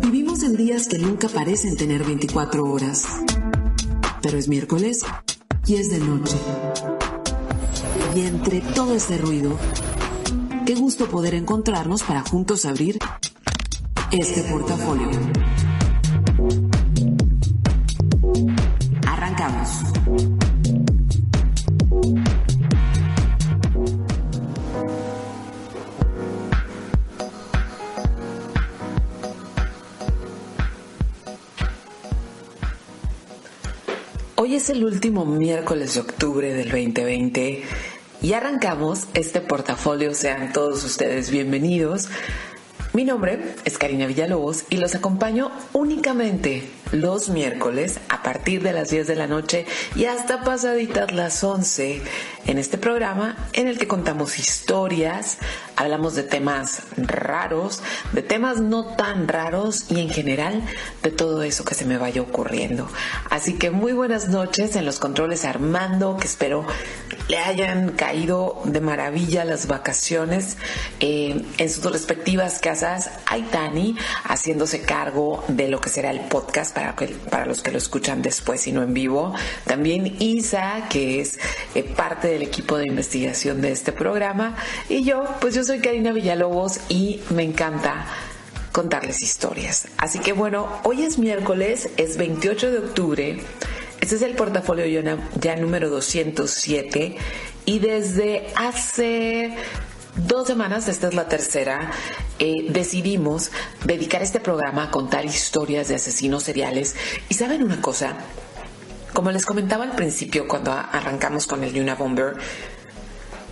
Vivimos en días que nunca parecen tener 24 horas. Pero es miércoles y es de noche. Y entre todo ese ruido, qué gusto poder encontrarnos para juntos abrir este portafolio. Arrancamos. Hoy es el último miércoles de octubre del 2020 y arrancamos este portafolio. Sean todos ustedes bienvenidos. Mi nombre es Karina Villalobos y los acompaño únicamente los miércoles a partir de las 10 de la noche y hasta pasaditas las 11 en este programa en el que contamos historias, hablamos de temas raros, de temas no tan raros y en general de todo eso que se me vaya ocurriendo. Así que muy buenas noches en los controles Armando, que espero le hayan caído de maravilla las vacaciones eh, en sus respectivas casas. Aitani haciéndose cargo de lo que será el podcast para, los que lo escuchan después y no en vivo. También Isa, que es eh, parte del equipo de investigación de este programa. Y yo, pues yo soy Karina Villalobos y me encanta contarles historias. Así que bueno, hoy es miércoles, es 28 de octubre. Este es el portafolio ya número 207 y desde hace dos semanas, esta es la tercera, eh, decidimos dedicar este programa a contar historias de asesinos seriales. Y saben una cosa, como les comentaba al principio cuando arrancamos con el Yuna Bomber,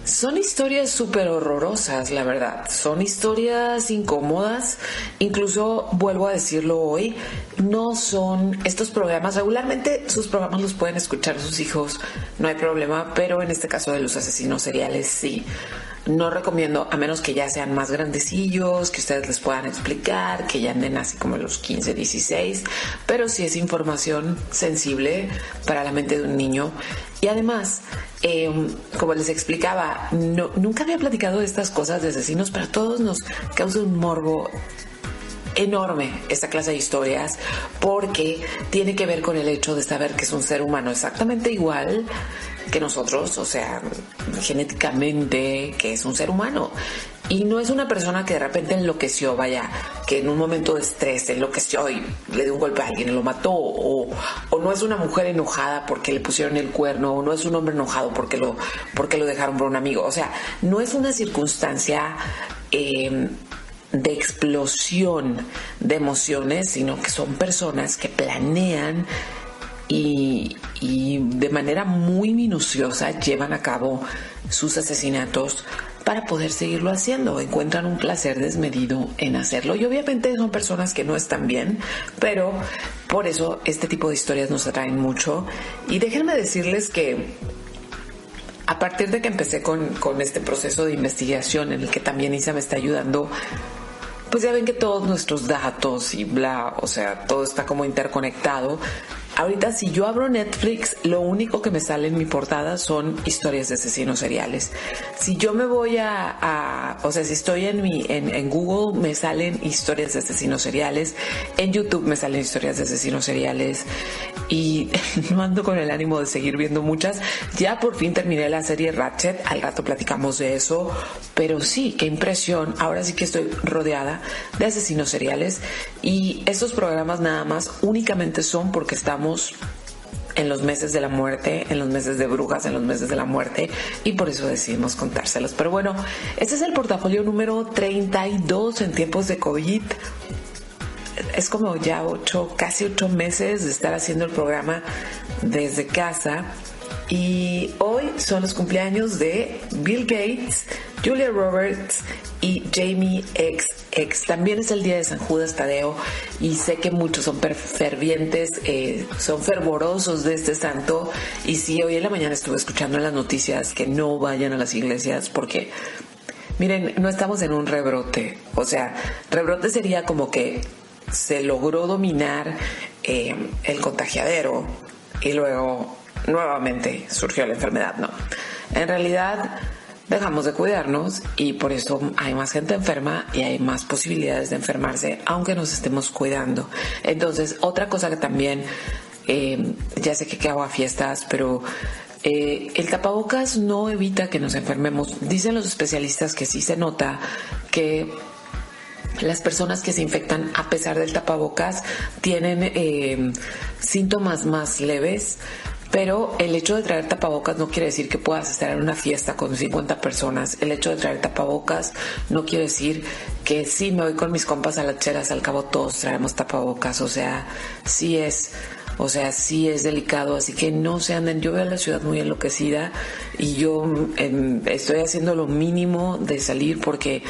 son historias súper horrorosas, la verdad. Son historias incómodas. Incluso, vuelvo a decirlo hoy, no son estos programas. Regularmente sus programas los pueden escuchar sus hijos, no hay problema, pero en este caso de los asesinos seriales sí. No recomiendo, a menos que ya sean más grandecillos, que ustedes les puedan explicar, que ya anden así como los 15, 16, pero sí es información sensible para la mente de un niño. Y además, em, como les explicaba, nunca había platicado estas cosas de asesinos, pero a todos nos causa un morbo enorme esta clase de historias porque tiene que ver con el hecho de saber que es un ser humano exactamente igual que nosotros, o sea, genéticamente, que es un ser humano. Y no es una persona que de repente enloqueció, vaya, que en un momento de estrés enloqueció y le dio un golpe a alguien y lo mató, o, no es una mujer enojada porque le pusieron el cuerno, o no es un hombre enojado porque lo, porque lo dejaron por un amigo. O sea, no es una circunstancia eh, de explosión de emociones, sino que son personas que planean y, de manera muy minuciosa llevan a cabo sus asesinatos para poder seguirlo haciendo. Encuentran un placer desmedido en hacerlo. Y obviamente son personas que no están bien, pero por eso este tipo de historias nos atraen mucho. Y déjenme decirles que a partir de que empecé con, con este proceso de investigación en el que también Isa me está ayudando, pues ya ven que todos nuestros datos y bla, o sea, todo está como interconectado. Ahorita si yo abro Netflix, lo único que me sale en mi portada son historias de asesinos seriales. Si yo me voy a, o sea, si estoy en mi, en, Google me salen historias de asesinos seriales, en YouTube me salen historias de asesinos seriales y no ando con el ánimo de seguir viendo muchas. Ya por fin terminé la serie Ratchet, al rato platicamos de eso, pero sí, qué impresión. Ahora sí que estoy rodeada de asesinos seriales y estos programas nada más únicamente son porque estamos en los meses de la muerte, en los meses de brujas, en los meses de la muerte y por eso decidimos contárselos. Pero bueno, este es el portafolio número 32 en tiempos de COVID. Es como ya ocho, casi ocho meses de estar haciendo el programa desde casa y hoy son los cumpleaños de Bill Gates, Julia Roberts y Jamie XX. También es el día de San Judas Tadeo y sé que muchos son fervientes, eh, son fervorosos de este santo. Y sí, hoy en la mañana estuve escuchando las noticias que no vayan a las iglesias porque, miren, no estamos en un rebrote. O sea, rebrote sería como que se logró dominar eh, el contagiadero y luego nuevamente surgió la enfermedad, no. En realidad dejamos de cuidarnos y por eso hay más gente enferma y hay más posibilidades de enfermarse aunque nos estemos cuidando. Entonces, otra cosa que también, eh, ya sé que hago a fiestas, pero eh, el tapabocas no evita que nos enfermemos. Dicen los especialistas que sí se nota que las personas que se infectan a pesar del tapabocas tienen eh, síntomas más leves, pero el hecho de traer tapabocas no quiere decir que puedas estar en una fiesta con 50 personas. El hecho de traer tapabocas no quiere decir que sí me voy con mis compas a las chelas, al cabo todos traemos tapabocas. O sea, sí es, o sea, sí es delicado. Así que no se anden. Yo veo la ciudad muy enloquecida y yo em, estoy haciendo lo mínimo de salir porque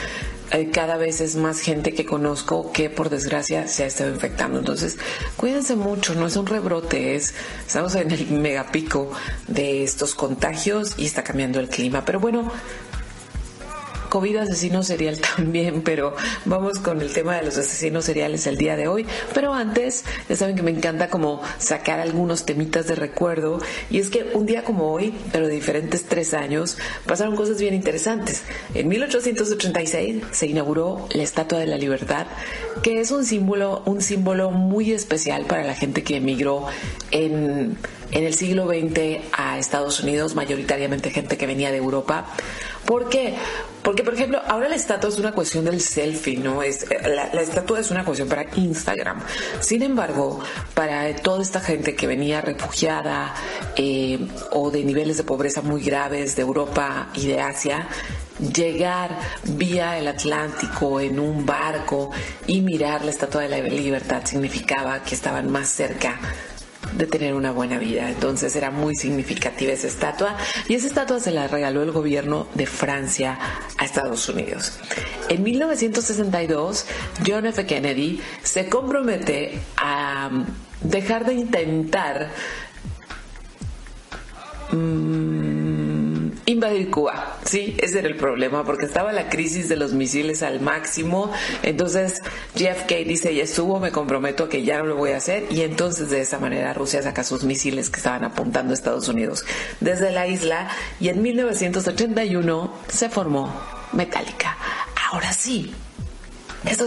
cada vez es más gente que conozco que por desgracia se ha estado infectando. Entonces, cuídense mucho, no es un rebrote, es, estamos en el megapico de estos contagios y está cambiando el clima. Pero bueno, COVID asesino serial también, pero vamos con el tema de los asesinos seriales el día de hoy. Pero antes, ya saben que me encanta como sacar algunos temitas de recuerdo. Y es que un día como hoy, pero de diferentes tres años, pasaron cosas bien interesantes. En 1886 se inauguró la Estatua de la Libertad, que es un símbolo, un símbolo muy especial para la gente que emigró en, en el siglo XX a Estados Unidos, mayoritariamente gente que venía de Europa. ¿Por qué? Porque, por ejemplo, ahora la estatua es una cuestión del selfie, ¿no? Es, eh, la, estatua es una cuestión para Instagram. Sin embargo, para toda esta gente que venía refugiada eh, o de niveles de pobreza muy graves de Europa y de Asia, llegar vía el Atlántico en un barco y mirar la Estatua de la Libertad significaba que estaban más cerca de tener una buena vida. Entonces era muy significativa esa estatua y esa estatua se la regaló el gobierno de Francia a Estados Unidos. En 1962, John F. Kennedy se compromete a dejar de intentar... Mm, invadir Cuba. Sí, ese era el problema, porque estaba la crisis de los misiles al máximo. Entonces JFK dice, ya estuvo, me comprometo que ya no lo voy a hacer. Y entonces de esa manera Rusia saca sus misiles que estaban apuntando a Estados Unidos desde la isla. Y en 1981 se formó Metallica. Ahora sí,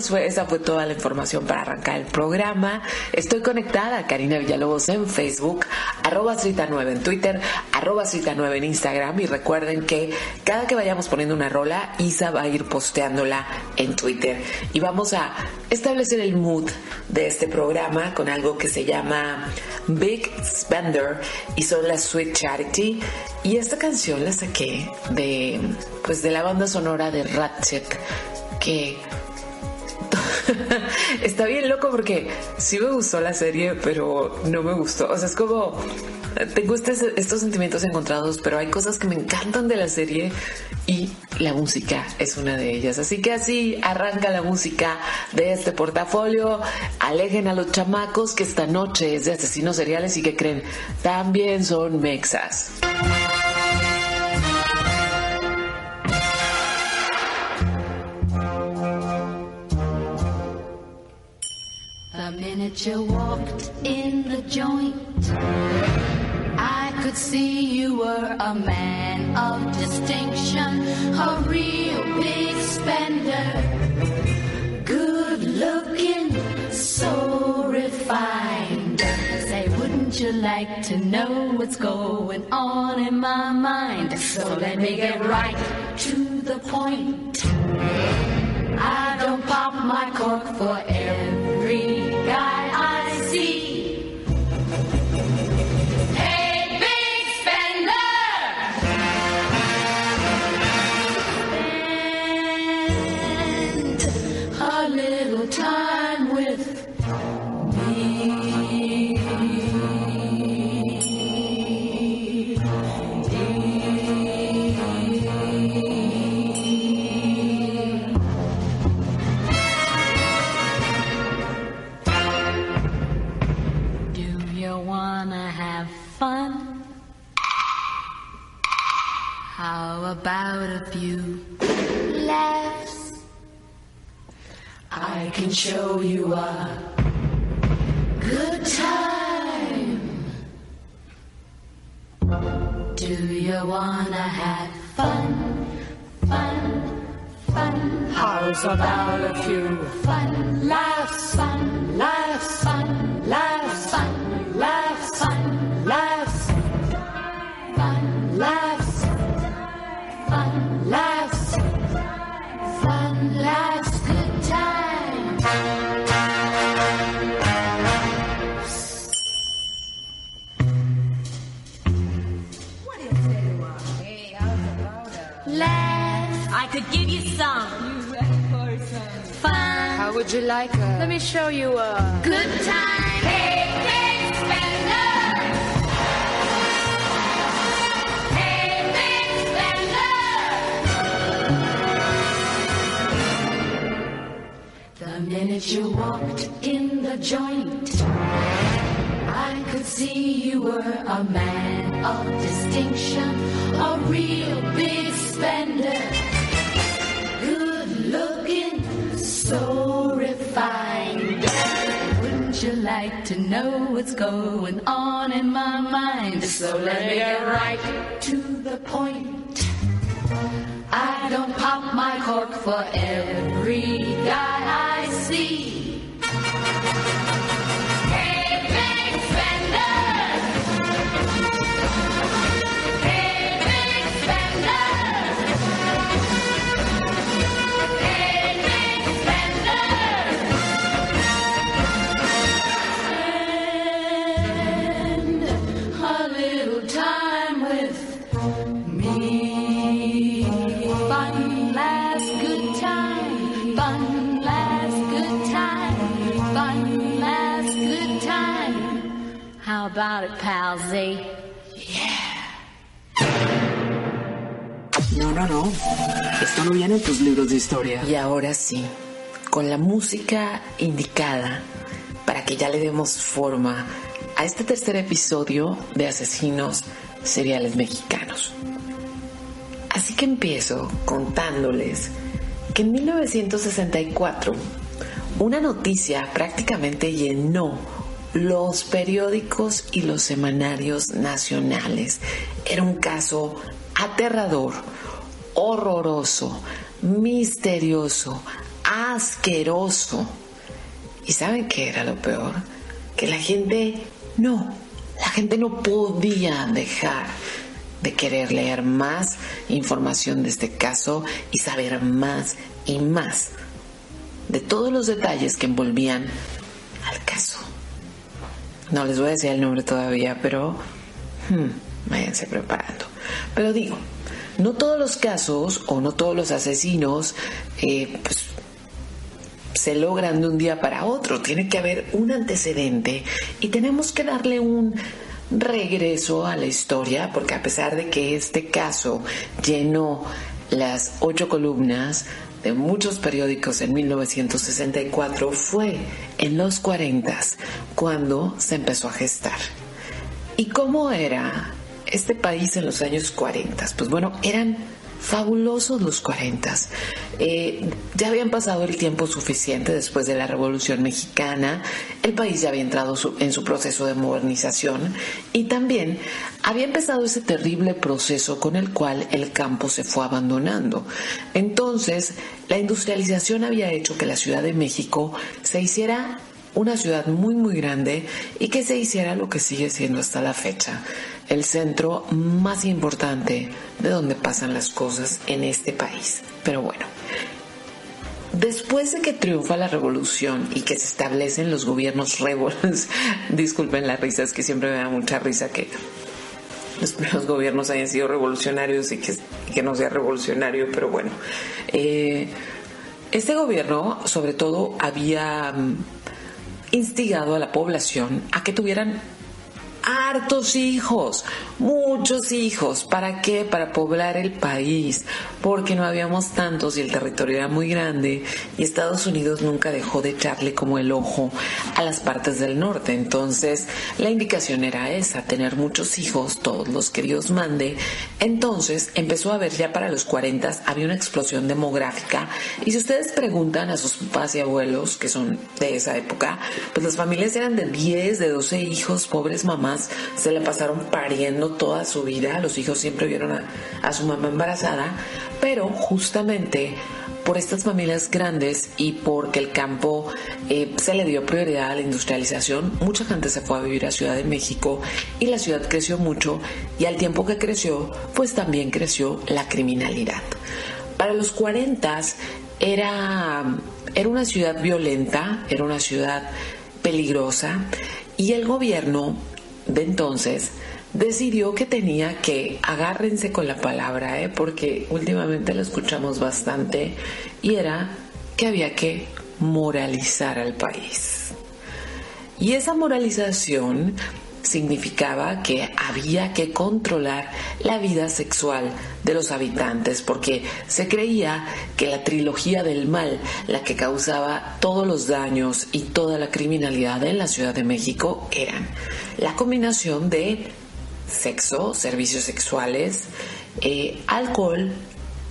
fue, esa fue toda la información para arrancar el programa. Estoy conectada a Karina Villalobos en Facebook, arroba 9 en Twitter, arroba 9 en Instagram. Y recuerden que cada que vayamos poniendo una rola, Isa va a ir posteándola en Twitter. Y vamos a establecer el mood de este programa con algo que se llama Big Spender y son la Sweet Charity. Y esta canción la saqué de pues de la banda sonora de Ratchet que está bien loco porque sí me gustó la serie, pero no me gustó. O sea, es como, tengo estos sentimientos encontrados, pero hay cosas que me encantan de la serie y la música es una de ellas. Así que así arranca la música de este portafolio. Alejen a los chamacos que esta noche es de asesinos seriales y que creen también son mexas. Minute you walked in the joint, I could see you were a man of distinction, a real big spender. Good looking, so refined. Say, wouldn't you like to know what's going on in my mind? So let me get right to the point. I don't pop my cork for every laughs. I can show you a good time. Do you wanna have fun? Fun, fun. How's about a few fun laughs? Fun laughs, Could give you some. Fun. How would you like a... Let me show you a... Good time. Hey, big spender. Hey, big spender. The minute you walked in the joint, I could see you were a man of distinction, a real big spender. Like to know what's going on in my mind? So let me get right to the point. I don't pop my cork for every guy I see. About it, palsy? No, no, no. Esto no viene en tus libros de historia. Y ahora sí, con la música indicada para que ya le demos forma a este tercer episodio de Asesinos Seriales Mexicanos. Así que empiezo contándoles que en 1964 una noticia prácticamente llenó los periódicos y los semanarios nacionales. Era un caso aterrador, horroroso, misterioso, asqueroso. ¿Y saben qué era lo peor? Que la gente no, la gente no podía dejar de querer leer más información de este caso y saber más y más de todos los detalles que envolvían al caso. No les voy a decir el nombre todavía, pero hmm, váyanse preparando. Pero digo, no todos los casos o no todos los asesinos eh, pues, se logran de un día para otro. Tiene que haber un antecedente y tenemos que darle un regreso a la historia, porque a pesar de que este caso llenó las ocho columnas de muchos periódicos en 1964, fue en los 40 cuando se empezó a gestar. ¿Y cómo era este país en los años 40? Pues bueno, eran fabulosos los 40. Eh, ya habían pasado el tiempo suficiente después de la Revolución Mexicana, el país ya había entrado en su proceso de modernización y también había empezado ese terrible proceso con el cual el campo se fue abandonando. Entonces, la industrialización había hecho que la Ciudad de México se hiciera una ciudad muy muy grande y que se hiciera lo que sigue siendo hasta la fecha, el centro más importante de donde pasan las cosas en este país. Pero bueno, después de que triunfa la revolución y que se establecen los gobiernos revolucionarios, disculpen la risa, es que siempre me da mucha risa que los primeros gobiernos hayan sido revolucionarios y que, que no sea revolucionario, pero bueno. Eh, este gobierno, sobre todo, había mm, instigado a la población a que tuvieran hartos hijos, muchos hijos. ¿Para qué? Para poblar el país, porque no habíamos tantos y el territorio era muy grande y Estados Unidos nunca dejó de echarle como el ojo a las partes del norte. Entonces, la indicación era esa, tener muchos hijos, todos los que Dios mande. Entonces, empezó a ver ya para los 40 había una explosión demográfica y si ustedes preguntan a sus papás y abuelos que son de esa época, pues las familias eran de 10, de 12 hijos, pobres mamás, se le pasaron pariendo toda su vida, los hijos siempre vieron a, su mamá embarazada, pero justamente por estas familias grandes y porque el campo eh, se le dio prioridad a la industrialización, mucha gente se fue a vivir a Ciudad de México y la ciudad creció mucho y al tiempo que creció, pues también creció la criminalidad. Para los 40 era, era una ciudad violenta, era una ciudad peligrosa y el gobierno de entonces decidió que tenía que, agárrense con la palabra, ¿eh? porque últimamente la escuchamos bastante, y era que había que moralizar al país. Y esa moralización significaba que había que controlar la vida sexual de los habitantes porque se creía que la trilogía del mal, la que causaba todos los daños y toda la criminalidad en la Ciudad de México, eran la combinación de sexo, servicios sexuales, eh, alcohol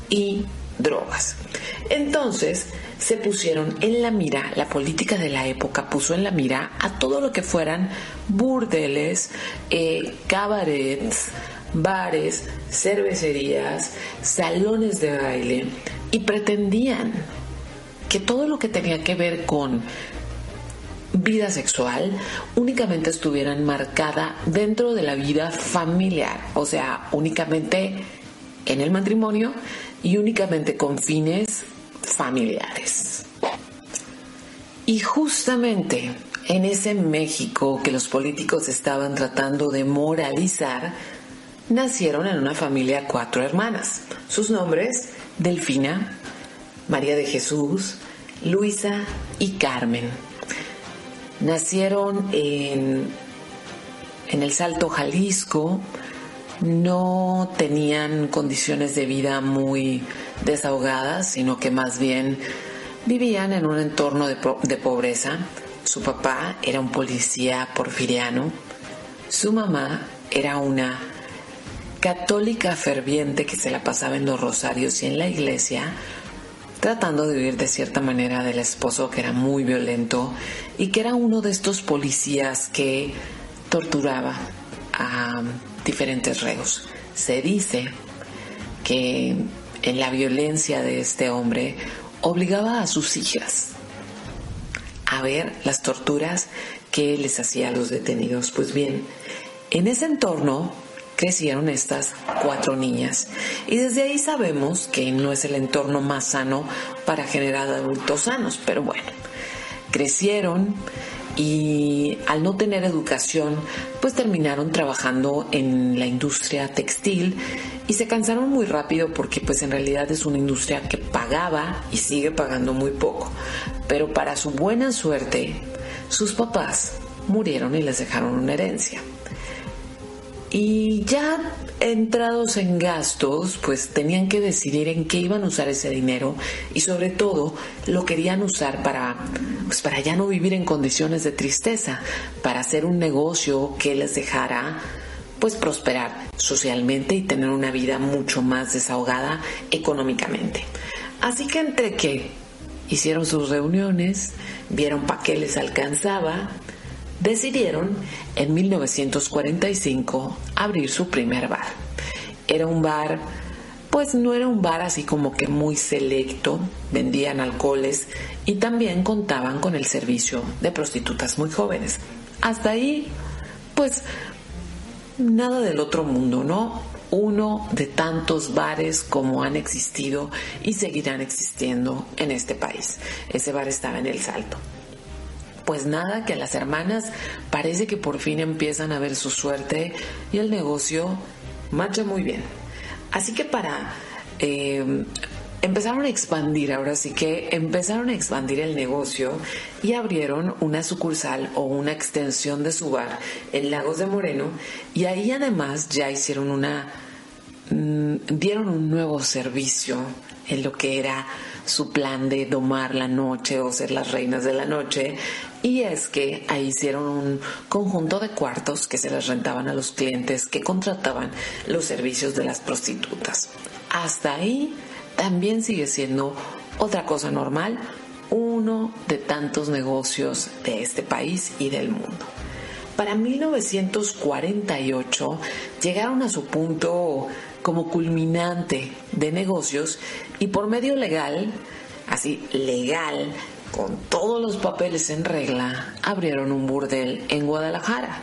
y drogas. Entonces se pusieron en la mira, la política de la época puso en la mira a todo lo que fueran burdeles, eh, cabarets, bares, cervecerías, salones de baile y pretendían que todo lo que tenía que ver con vida sexual únicamente estuviera marcada dentro de la vida familiar, o sea, únicamente en el matrimonio y únicamente con fines familiares. Y justamente en ese México que los políticos estaban tratando de moralizar, nacieron en una familia cuatro hermanas. Sus nombres, Delfina, María de Jesús, Luisa y Carmen. Nacieron en, en el Salto Jalisco, no tenían condiciones de vida muy desahogadas, sino que más bien vivían en un entorno de, de, pobreza. Su papá era un policía porfiriano, su mamá era una católica ferviente que se la pasaba en los rosarios y en la iglesia, tratando de vivir de cierta manera del esposo que era muy violento y que era uno de estos policías que torturaba a diferentes reos. Se dice que en la violencia de este hombre obligaba a sus hijas a ver las torturas que les hacía a los detenidos. Pues bien, en ese entorno crecieron estas cuatro niñas y desde ahí sabemos que no es el entorno más sano para generar adultos sanos, pero bueno, crecieron y al no tener educación, pues terminaron trabajando en la industria textil y se cansaron muy rápido porque pues en realidad es una industria que pagaba y sigue pagando muy poco. Pero para su buena suerte, sus papás murieron y les dejaron una herencia. Y ya entrados en gastos, pues tenían que decidir en qué iban a usar ese dinero y sobre todo lo querían usar para, pues para ya no vivir en condiciones de tristeza, para hacer un negocio que les dejara pues prosperar socialmente y tener una vida mucho más desahogada económicamente. Así que entre que hicieron sus reuniones, vieron para qué les alcanzaba, decidieron en 1945 abrir su primer bar. Era un bar, pues no era un bar así como que muy selecto, vendían alcoholes y también contaban con el servicio de prostitutas muy jóvenes. Hasta ahí, pues nada del otro mundo, ¿no? Uno de tantos bares como han existido y seguirán existiendo en este país. Ese bar estaba en El Salto. Pues nada, que las hermanas parece que por fin empiezan a ver su suerte y el negocio marcha muy bien. Así que para eh, empezaron a expandir, ahora sí que empezaron a expandir el negocio y abrieron una sucursal o una extensión de su bar en Lagos de Moreno y ahí además ya hicieron una, mm, dieron un nuevo servicio en lo que era su plan de domar la noche o ser las reinas de la noche. Y es que ahí hicieron un conjunto de cuartos que se les rentaban a los clientes que contrataban los servicios de las prostitutas. Hasta ahí también sigue siendo otra cosa normal, uno de tantos negocios de este país y del mundo. Para 1948 llegaron a su punto como culminante de negocios y por medio legal, así legal, con todos los papeles en regla, abrieron un burdel en Guadalajara.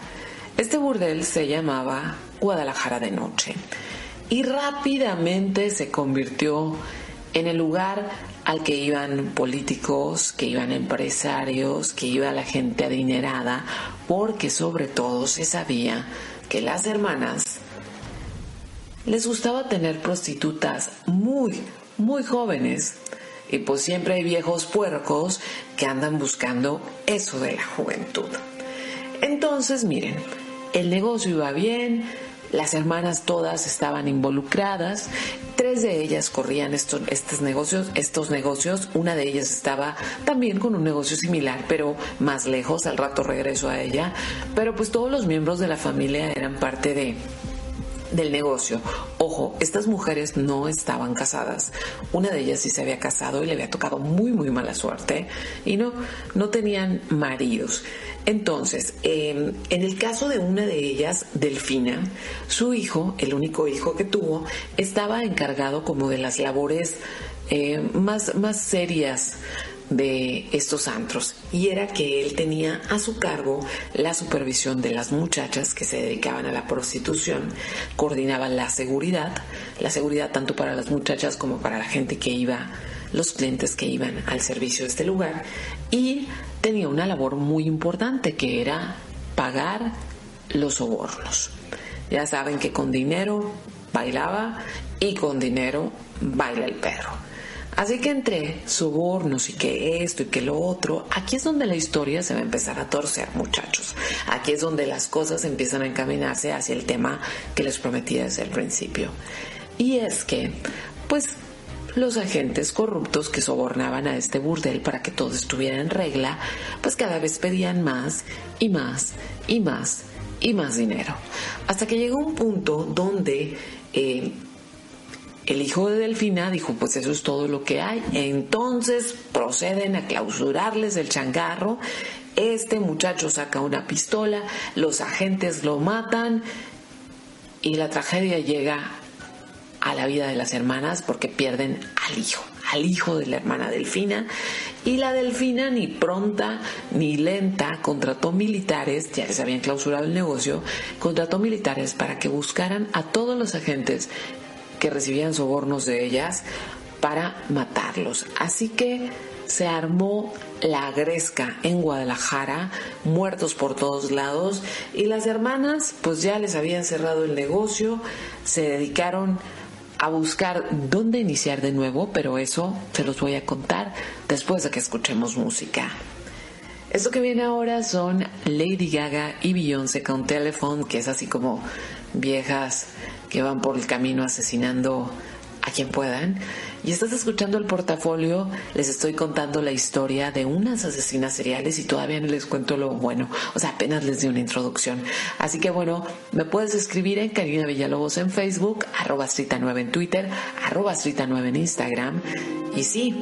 Este burdel se llamaba Guadalajara de Noche y rápidamente se convirtió en el lugar al que iban políticos, que iban empresarios, que iba la gente adinerada, porque sobre todo se sabía que las hermanas les gustaba tener prostitutas muy, muy jóvenes. Y pues siempre hay viejos puercos que andan buscando eso de la juventud. Entonces, miren, el negocio iba bien, las hermanas todas estaban involucradas, tres de ellas corrían estos, estos negocios, estos negocios, una de ellas estaba también con un negocio similar, pero más lejos, al rato regreso a ella, pero pues todos los miembros de la familia eran parte de del negocio. Ojo, estas mujeres no estaban casadas. Una de ellas sí se había casado y le había tocado muy, muy mala suerte y no, no tenían maridos. Entonces, em, en el caso de una de ellas, Delfina, su hijo, el único hijo que tuvo, estaba encargado como de las labores eh, más, más serias de estos antros y era que él tenía a su cargo la supervisión de las muchachas que se dedicaban a la prostitución, coordinaba la seguridad, la seguridad tanto para las muchachas como para la gente que iba, los clientes que iban al servicio de este lugar y tenía una labor muy importante que era pagar los sobornos. Ya saben que con dinero bailaba y con dinero baila el perro. Así que entre sobornos y que esto y que lo otro, aquí es donde la historia se va a empezar a torcer, muchachos. Aquí es donde las cosas empiezan a encaminarse hacia el tema que les prometí desde el principio. Y es que, pues, los agentes corruptos que sobornaban a este burdel para que todo estuviera en regla, pues cada vez pedían más y más y más y más dinero. Hasta que llegó un punto donde eh, el hijo de Delfina dijo, pues eso es todo lo que hay. Entonces proceden a clausurarles el changarro. Este muchacho saca una pistola, los agentes lo matan y la tragedia llega a la vida de las hermanas porque pierden al hijo, al hijo de la hermana Delfina. Y la Delfina ni pronta ni lenta contrató militares, ya les habían clausurado el negocio, contrató militares para que buscaran a todos los agentes que recibían sobornos de ellas para matarlos. Así que se armó la gresca en Guadalajara, muertos por todos lados, y las hermanas pues ya les habían cerrado el negocio, se dedicaron a buscar dónde iniciar de nuevo, pero eso se los voy a contar después de que escuchemos música. Esto que viene ahora son Lady Gaga y Beyoncé con Telephone, que es así como viejas que van por el camino asesinando a quien puedan. Y estás escuchando el portafolio, les estoy contando la historia de unas asesinas seriales y todavía no les cuento lo bueno, o sea, apenas les di una introducción. Así que bueno, me puedes escribir en Karina Villalobos en Facebook, arroba Strita9 en Twitter, arroba Strita9 en Instagram. Y sí,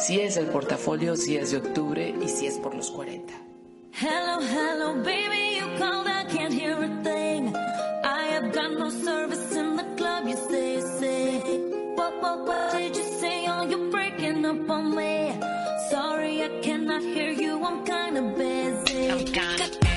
sí es el portafolio, sí es de octubre y sí es por los 40. Hello, hello, baby, you up on me. Sorry, I cannot hear you, I'm kinda busy. I'm kinda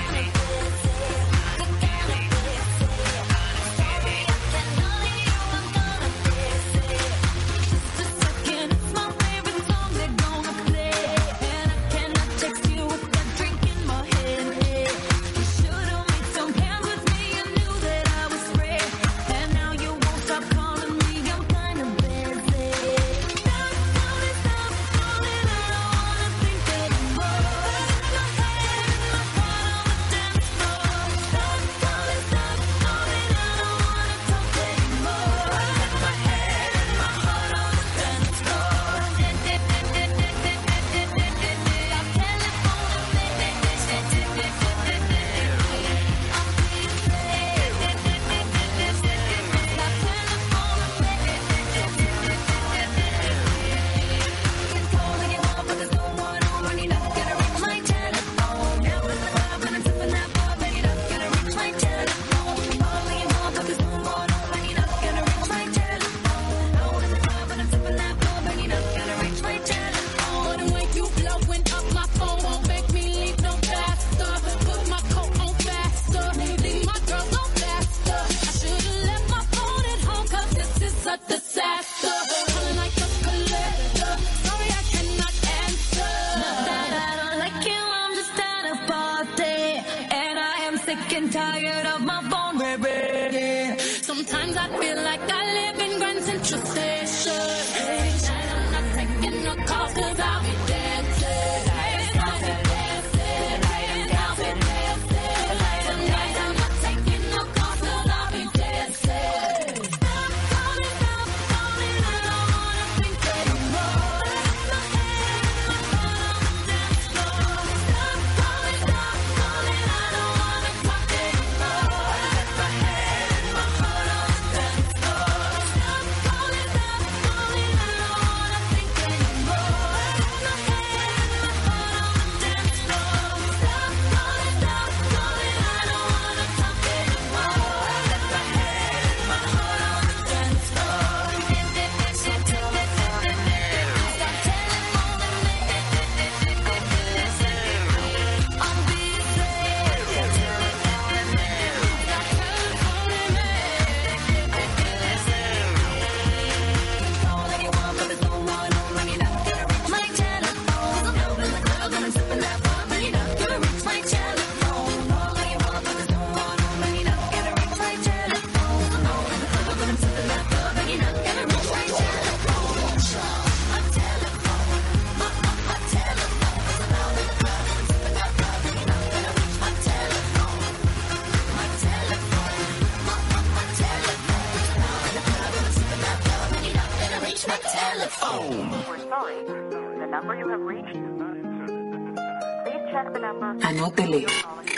Anótele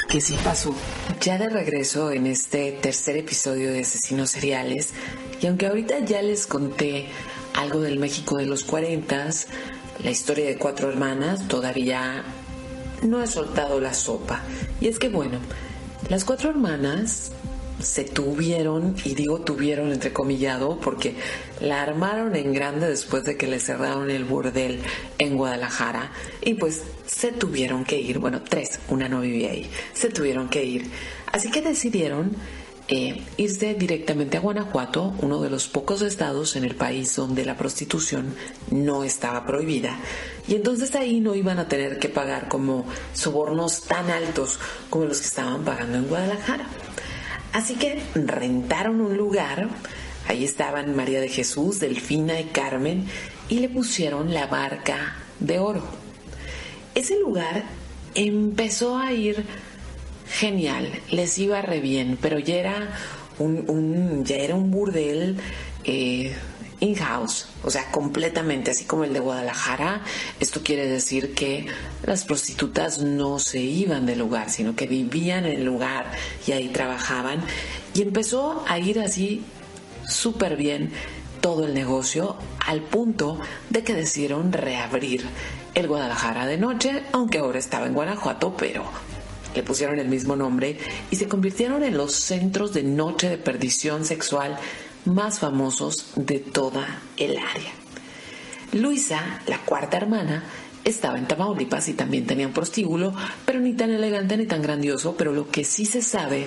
que sí pasó. Ya de regreso en este tercer episodio de Asesinos Seriales, y aunque ahorita ya les conté algo del México de los 40, la historia de cuatro hermanas, todavía no he soltado la sopa. Y es que bueno, las cuatro hermanas se tuvieron, y digo tuvieron entrecomillado, porque la armaron en grande después de que le cerraron el burdel en Guadalajara, y pues se tuvieron que ir, bueno, tres, una no vivía ahí, se tuvieron que ir. Así que decidieron eh, irse directamente a Guanajuato, uno de los pocos estados en el país donde la prostitución no estaba prohibida. Y entonces ahí no iban a tener que pagar como sobornos tan altos como los que estaban pagando en Guadalajara. Así que rentaron un lugar, ahí estaban María de Jesús, Delfina y Carmen, y le pusieron la barca de oro. Ese lugar empezó a ir genial, les iba re bien, pero ya era un, ya era un burdel eh, in-house, o sea, completamente, así como el de Guadalajara. Esto quiere decir que las prostitutas no se iban del lugar, sino que vivían en el lugar y ahí trabajaban. Y empezó a ir así súper bien todo el negocio al punto de que decidieron reabrir el Guadalajara de noche, aunque ahora estaba en Guanajuato, pero le pusieron el mismo nombre y se convirtieron en los centros de noche de perdición sexual más famosos de toda el área. Luisa, la cuarta hermana, estaba en Tamaulipas y también tenía un prostíbulo, pero ni tan elegante ni tan grandioso, pero lo que sí se sabe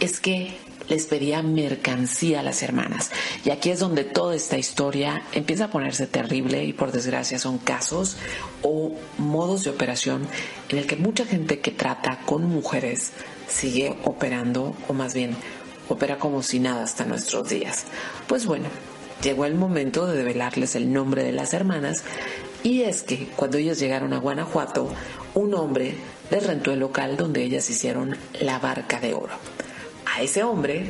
es que les pedía mercancía a las hermanas. Y aquí es donde toda esta historia empieza a ponerse terrible y por desgracia son casos o modos de operación en el que mucha gente que trata con mujeres sigue operando o más bien opera como si nada hasta nuestros días. Pues bueno, llegó el momento de develarles el nombre de las hermanas y es que cuando ellas llegaron a Guanajuato, un hombre les rentó el local donde ellas hicieron la barca de oro. A ese hombre,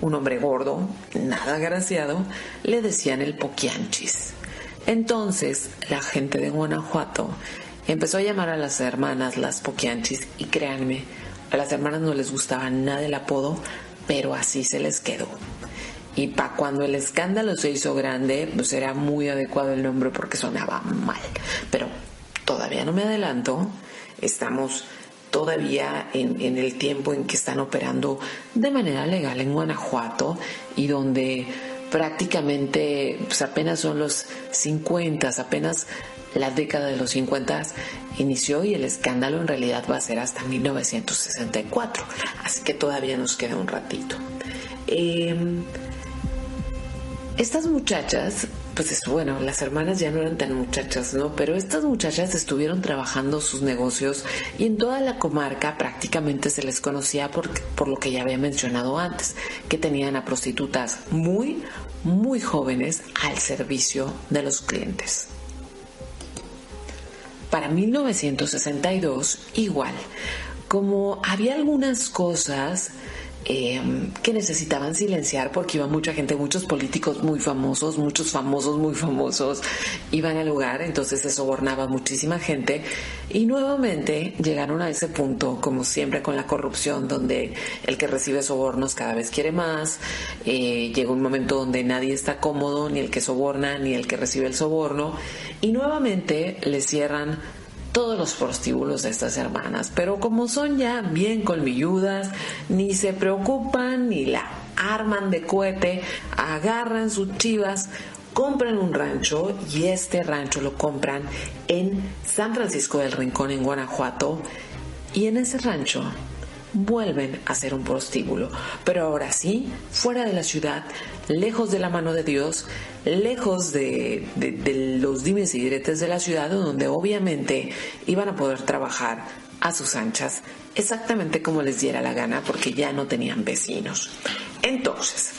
un hombre gordo, nada agraciado, le decían el poquianchis. Entonces la gente de Guanajuato empezó a llamar a las hermanas las poquianchis y créanme, a las hermanas no les gustaba nada el apodo, pero así se les quedó. Y para cuando el escándalo se hizo grande, pues era muy adecuado el nombre porque sonaba mal. Pero todavía no me adelanto, estamos todavía en, el tiempo en que están operando de manera legal en Guanajuato y donde prácticamente pues apenas son los 50, apenas la década de los 50 inició y el escándalo en realidad va a ser hasta 1964. Así que todavía nos queda un ratito. Eh, estas muchachas pues es bueno, las hermanas ya no eran tan muchachas, ¿no? Pero estas muchachas estuvieron trabajando sus negocios y en toda la comarca prácticamente se les conocía por, por lo que ya había mencionado antes, que tenían a prostitutas muy, muy jóvenes al servicio de los clientes. Para 1962, igual, como había algunas cosas eh, que necesitaban silenciar porque iba mucha gente, muchos políticos muy famosos, muchos famosos muy famosos iban al lugar, entonces se sobornaba muchísima gente. Y nuevamente llegaron a ese punto, como siempre con la corrupción, donde el que recibe sobornos cada vez quiere más, eh, llega un momento donde nadie está cómodo, ni el que soborna, ni el que recibe el soborno, y nuevamente le cierran todos los prostíbulos de estas hermanas, pero como son ya bien colmilludas, ni se preocupan ni la arman de cohete, agarran sus chivas, compran un rancho y este rancho lo compran en San Francisco del Rincón, en Guanajuato, y en ese rancho vuelven a ser un prostíbulo, pero ahora sí, fuera de la ciudad, lejos de la mano de Dios, lejos de, los dimes y diretes de la ciudad, donde obviamente iban a poder trabajar a sus anchas, exactamente como les diera la gana, porque ya no tenían vecinos. Entonces,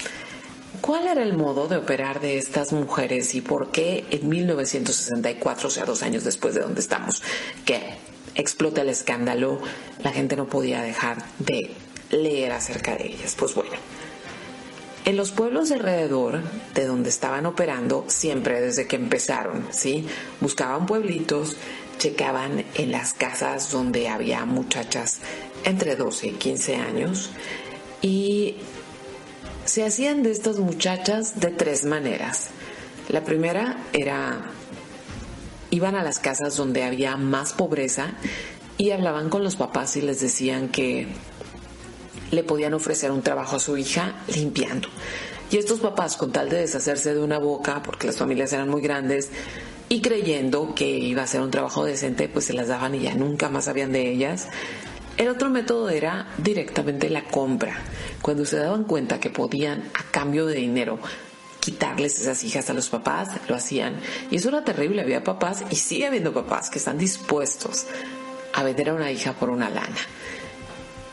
¿Cuál era el modo de operar de estas mujeres y por qué en 1964, o sea, dos años después de donde estamos, que explota el escándalo, la gente no podía dejar de leer acerca de ellas. Pues bueno, en los pueblos alrededor de donde estaban operando, siempre desde que empezaron, ¿sí? Buscaban pueblitos, checaban en las casas donde había muchachas entre 12 y 15 años y se hacían de estas muchachas de tres maneras. La primera era iban a las casas donde había más pobreza y hablaban con los papás y les decían que le podían ofrecer un trabajo a su hija limpiando. Y estos papás, con tal de deshacerse de una boca, porque las familias eran muy grandes, y creyendo que iba a ser un trabajo decente, pues se las daban y ya nunca más sabían de ellas. El otro método era directamente la compra. Cuando se daban cuenta que podían, a cambio de dinero, quitarles esas hijas a los papás, lo hacían. Y eso era terrible. Había papás y sigue habiendo papás que están dispuestos a vender a una hija por una lana.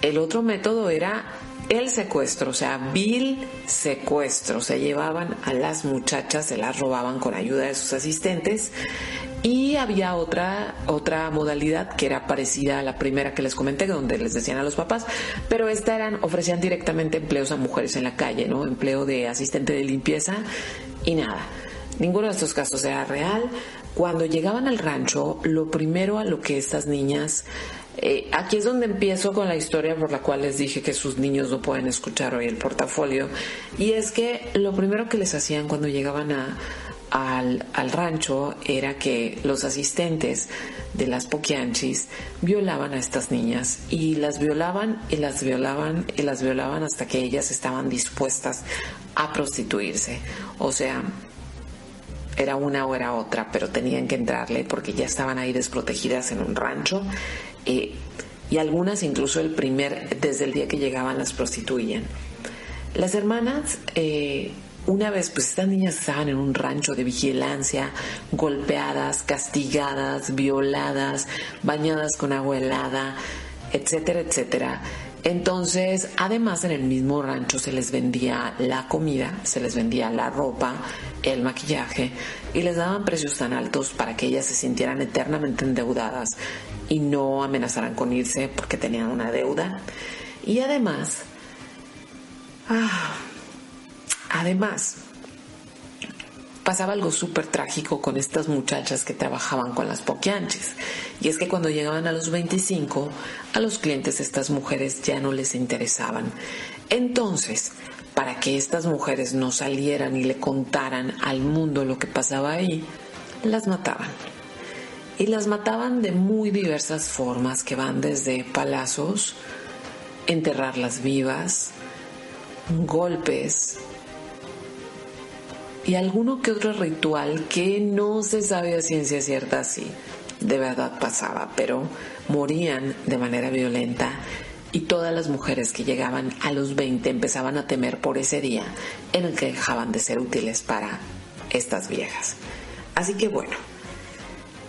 El otro método era el secuestro, o sea, vil secuestro. Se llevaban a las muchachas, se las robaban con ayuda de sus asistentes y había otra, otra modalidad que era parecida a la primera que les comenté, donde les decían a los papás, pero esta eran, ofrecían directamente empleos a mujeres en la calle, ¿no? Empleo de asistente de limpieza y nada. Ninguno de estos casos era real. Cuando llegaban al rancho, lo primero a lo que estas niñas eh, aquí es donde empiezo con la historia por la cual les dije que sus niños no pueden escuchar hoy el portafolio. Y es que lo primero que les hacían cuando llegaban a, al, rancho era que los asistentes de las poquianchis violaban a estas niñas y las violaban y las violaban y las violaban hasta que ellas estaban dispuestas a prostituirse. O sea, era una o era otra, pero tenían que entrarle porque ya estaban ahí desprotegidas en un rancho. Eh, y algunas incluso el primer, desde el día que llegaban las prostituían. Las hermanas eh, una vez, pues estas niñas estaban en un rancho de vigilancia, golpeadas, castigadas, violadas, bañadas con agua helada, etcétera, etcétera. Entonces, además en el mismo rancho se les vendía la comida, se les vendía la ropa, el maquillaje y les daban precios tan altos para que ellas se sintieran eternamente endeudadas y no amenazaran con irse porque tenían una deuda. Y además, ah, Además, pasaba algo súper trágico con estas muchachas que trabajaban con las poquianches. Y es que cuando llegaban a los 25, a los clientes estas mujeres ya no les interesaban. Entonces, para que estas mujeres no salieran y le contaran al mundo lo que pasaba ahí, las mataban. Y las mataban de muy diversas formas que van desde palazos, enterrarlas vivas, golpes, y alguno que otro ritual que no se sabe a ciencia cierta si de verdad pasaba, pero morían de manera violenta y todas las mujeres que llegaban a los 20 empezaban a temer por ese día en el que dejaban de ser útiles para estas viejas. Así que bueno,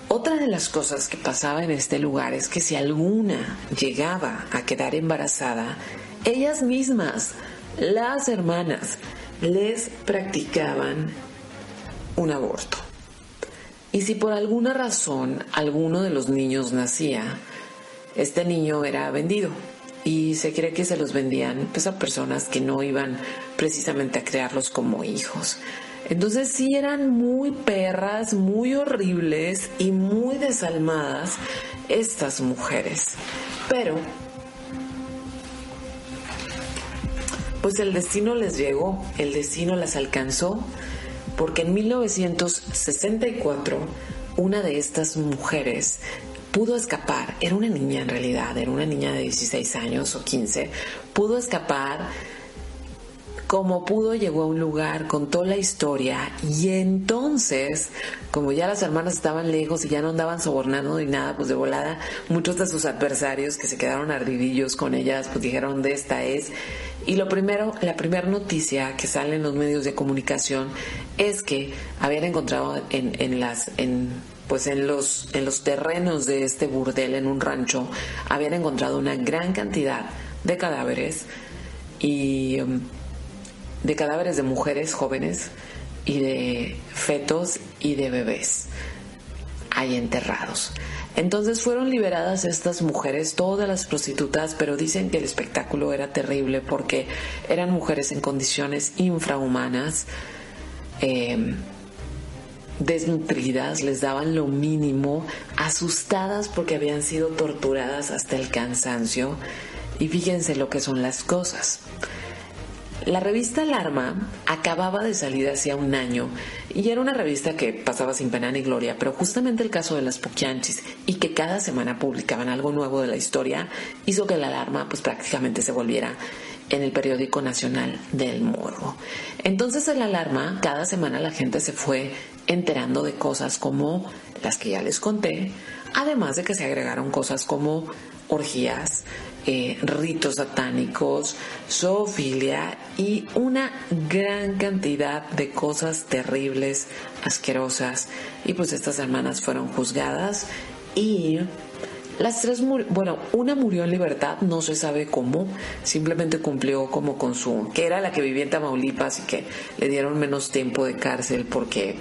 otra de las cosas que pasaba en este lugar es que si alguna llegaba a quedar embarazada, ellas mismas, las hermanas, les practicaban un aborto. Y si por alguna razón alguno de los niños nacía, este niño era vendido. Y se cree que se los vendían pues, a personas que no iban precisamente a crearlos como hijos. Entonces sí eran muy perras, muy horribles y muy desalmadas estas mujeres. Pero, pues el destino les llegó, el destino las alcanzó, porque en 1964 una de estas mujeres pudo escapar, era una niña en realidad, era una niña de 16 años o 15, pudo escapar como pudo llegó a un lugar, contó la historia y entonces, como ya las hermanas estaban lejos y ya no andaban sobornando ni nada, pues de volada, muchos de sus adversarios que se quedaron ardidillos con ellas, pues dijeron de esta es. Y lo primero, la primera noticia que sale en los medios de comunicación es que habían encontrado en, en las, pues en los, en los terrenos de este burdel, en un rancho, habían encontrado una gran cantidad de cadáveres y um, de cadáveres de mujeres jóvenes y de fetos y de bebés ahí enterrados. Entonces fueron liberadas estas mujeres, todas las prostitutas, pero dicen que el espectáculo era terrible porque eran mujeres en condiciones infrahumanas, em, desnutridas, les daban lo mínimo, asustadas porque habían sido torturadas hasta el cansancio. Y fíjense lo que son las cosas. La revista Alarma acababa de salir hacía un año y era una revista que pasaba sin pena ni gloria, pero justamente el caso de las Poquianchis y que cada semana publicaban algo nuevo de la historia hizo que la Alarma pues prácticamente se volviera en el periódico nacional del morbo. Entonces en la alarma, cada semana la gente se fue enterando de cosas como las que ya les conté, además de que se agregaron cosas como orgías, eh, ritos satánicos, zoofilia y una gran cantidad de cosas terribles, asquerosas. Y pues estas hermanas fueron juzgadas y las tres, bueno, una murió en libertad, no se sabe cómo, simplemente cumplió como con su, que era la que vivía en Tamaulipas y que le dieron menos tiempo de cárcel porque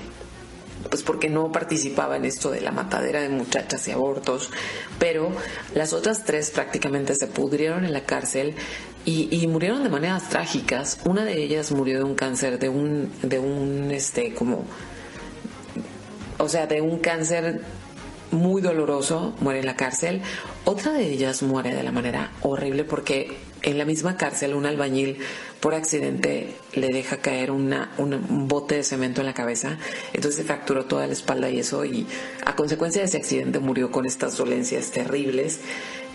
pues porque no participaba en esto de la matadera de muchachas y abortos, pero las otras tres prácticamente se pudrieron en la cárcel y, murieron de maneras trágicas. Una de ellas murió de un cáncer, de un, de un, este, como, o sea, de un cáncer muy doloroso, muere en la cárcel. Otra de ellas muere de la manera horrible porque en la misma cárcel un albañil por accidente le deja caer una, un bote de cemento en la cabeza, entonces se fracturó toda la espalda y eso, y a consecuencia de ese accidente murió con estas dolencias terribles.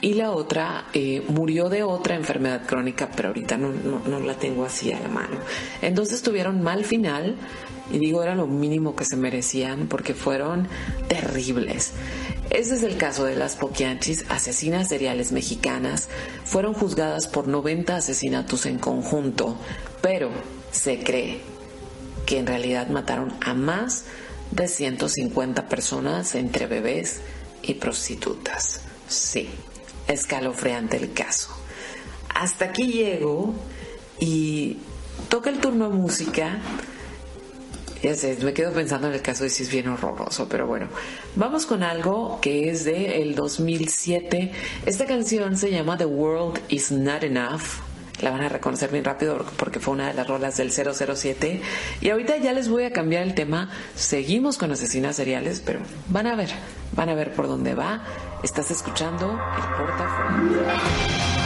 Y la otra eh, murió de otra enfermedad crónica, pero ahorita no, no la tengo así a la mano. Entonces tuvieron mal final, y digo, era lo mínimo que se merecían porque fueron terribles. Ese es el caso de las Poquianchis, asesinas seriales mexicanas. Fueron juzgadas por 90 asesinatos en conjunto, pero se cree que en realidad mataron a más de 150 personas entre bebés y prostitutas. Sí, escalofriante el caso. Hasta aquí llego y toca el turno de música ya sé, me quedo pensando en el caso de si es bien horroroso, pero bueno. Vamos con algo que es de el 2007. Esta canción se llama The World Is Not Enough. La van a reconocer bien rápido porque fue una de las rolas del 007. Y ahorita ya les voy a cambiar el tema. Seguimos con asesinas seriales, pero van a ver, van a ver por dónde va. Estás escuchando el portafolio.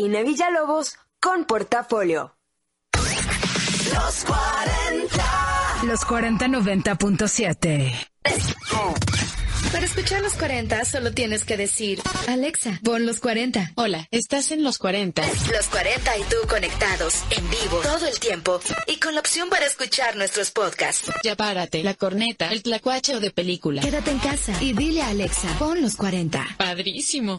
Karina Villalobos con Portafolio. Los 40. Los 40 90.7. Para escuchar los 40 solo tienes que decir, Alexa, pon los 40. Hola, estás en los 40. Los 40 y tú conectados, en vivo, todo el tiempo y con la opción para escuchar nuestros podcasts. Ya párate, la corneta, el tlacuache o de película. Quédate en casa y dile a Alexa, pon los 40. Padrísimo.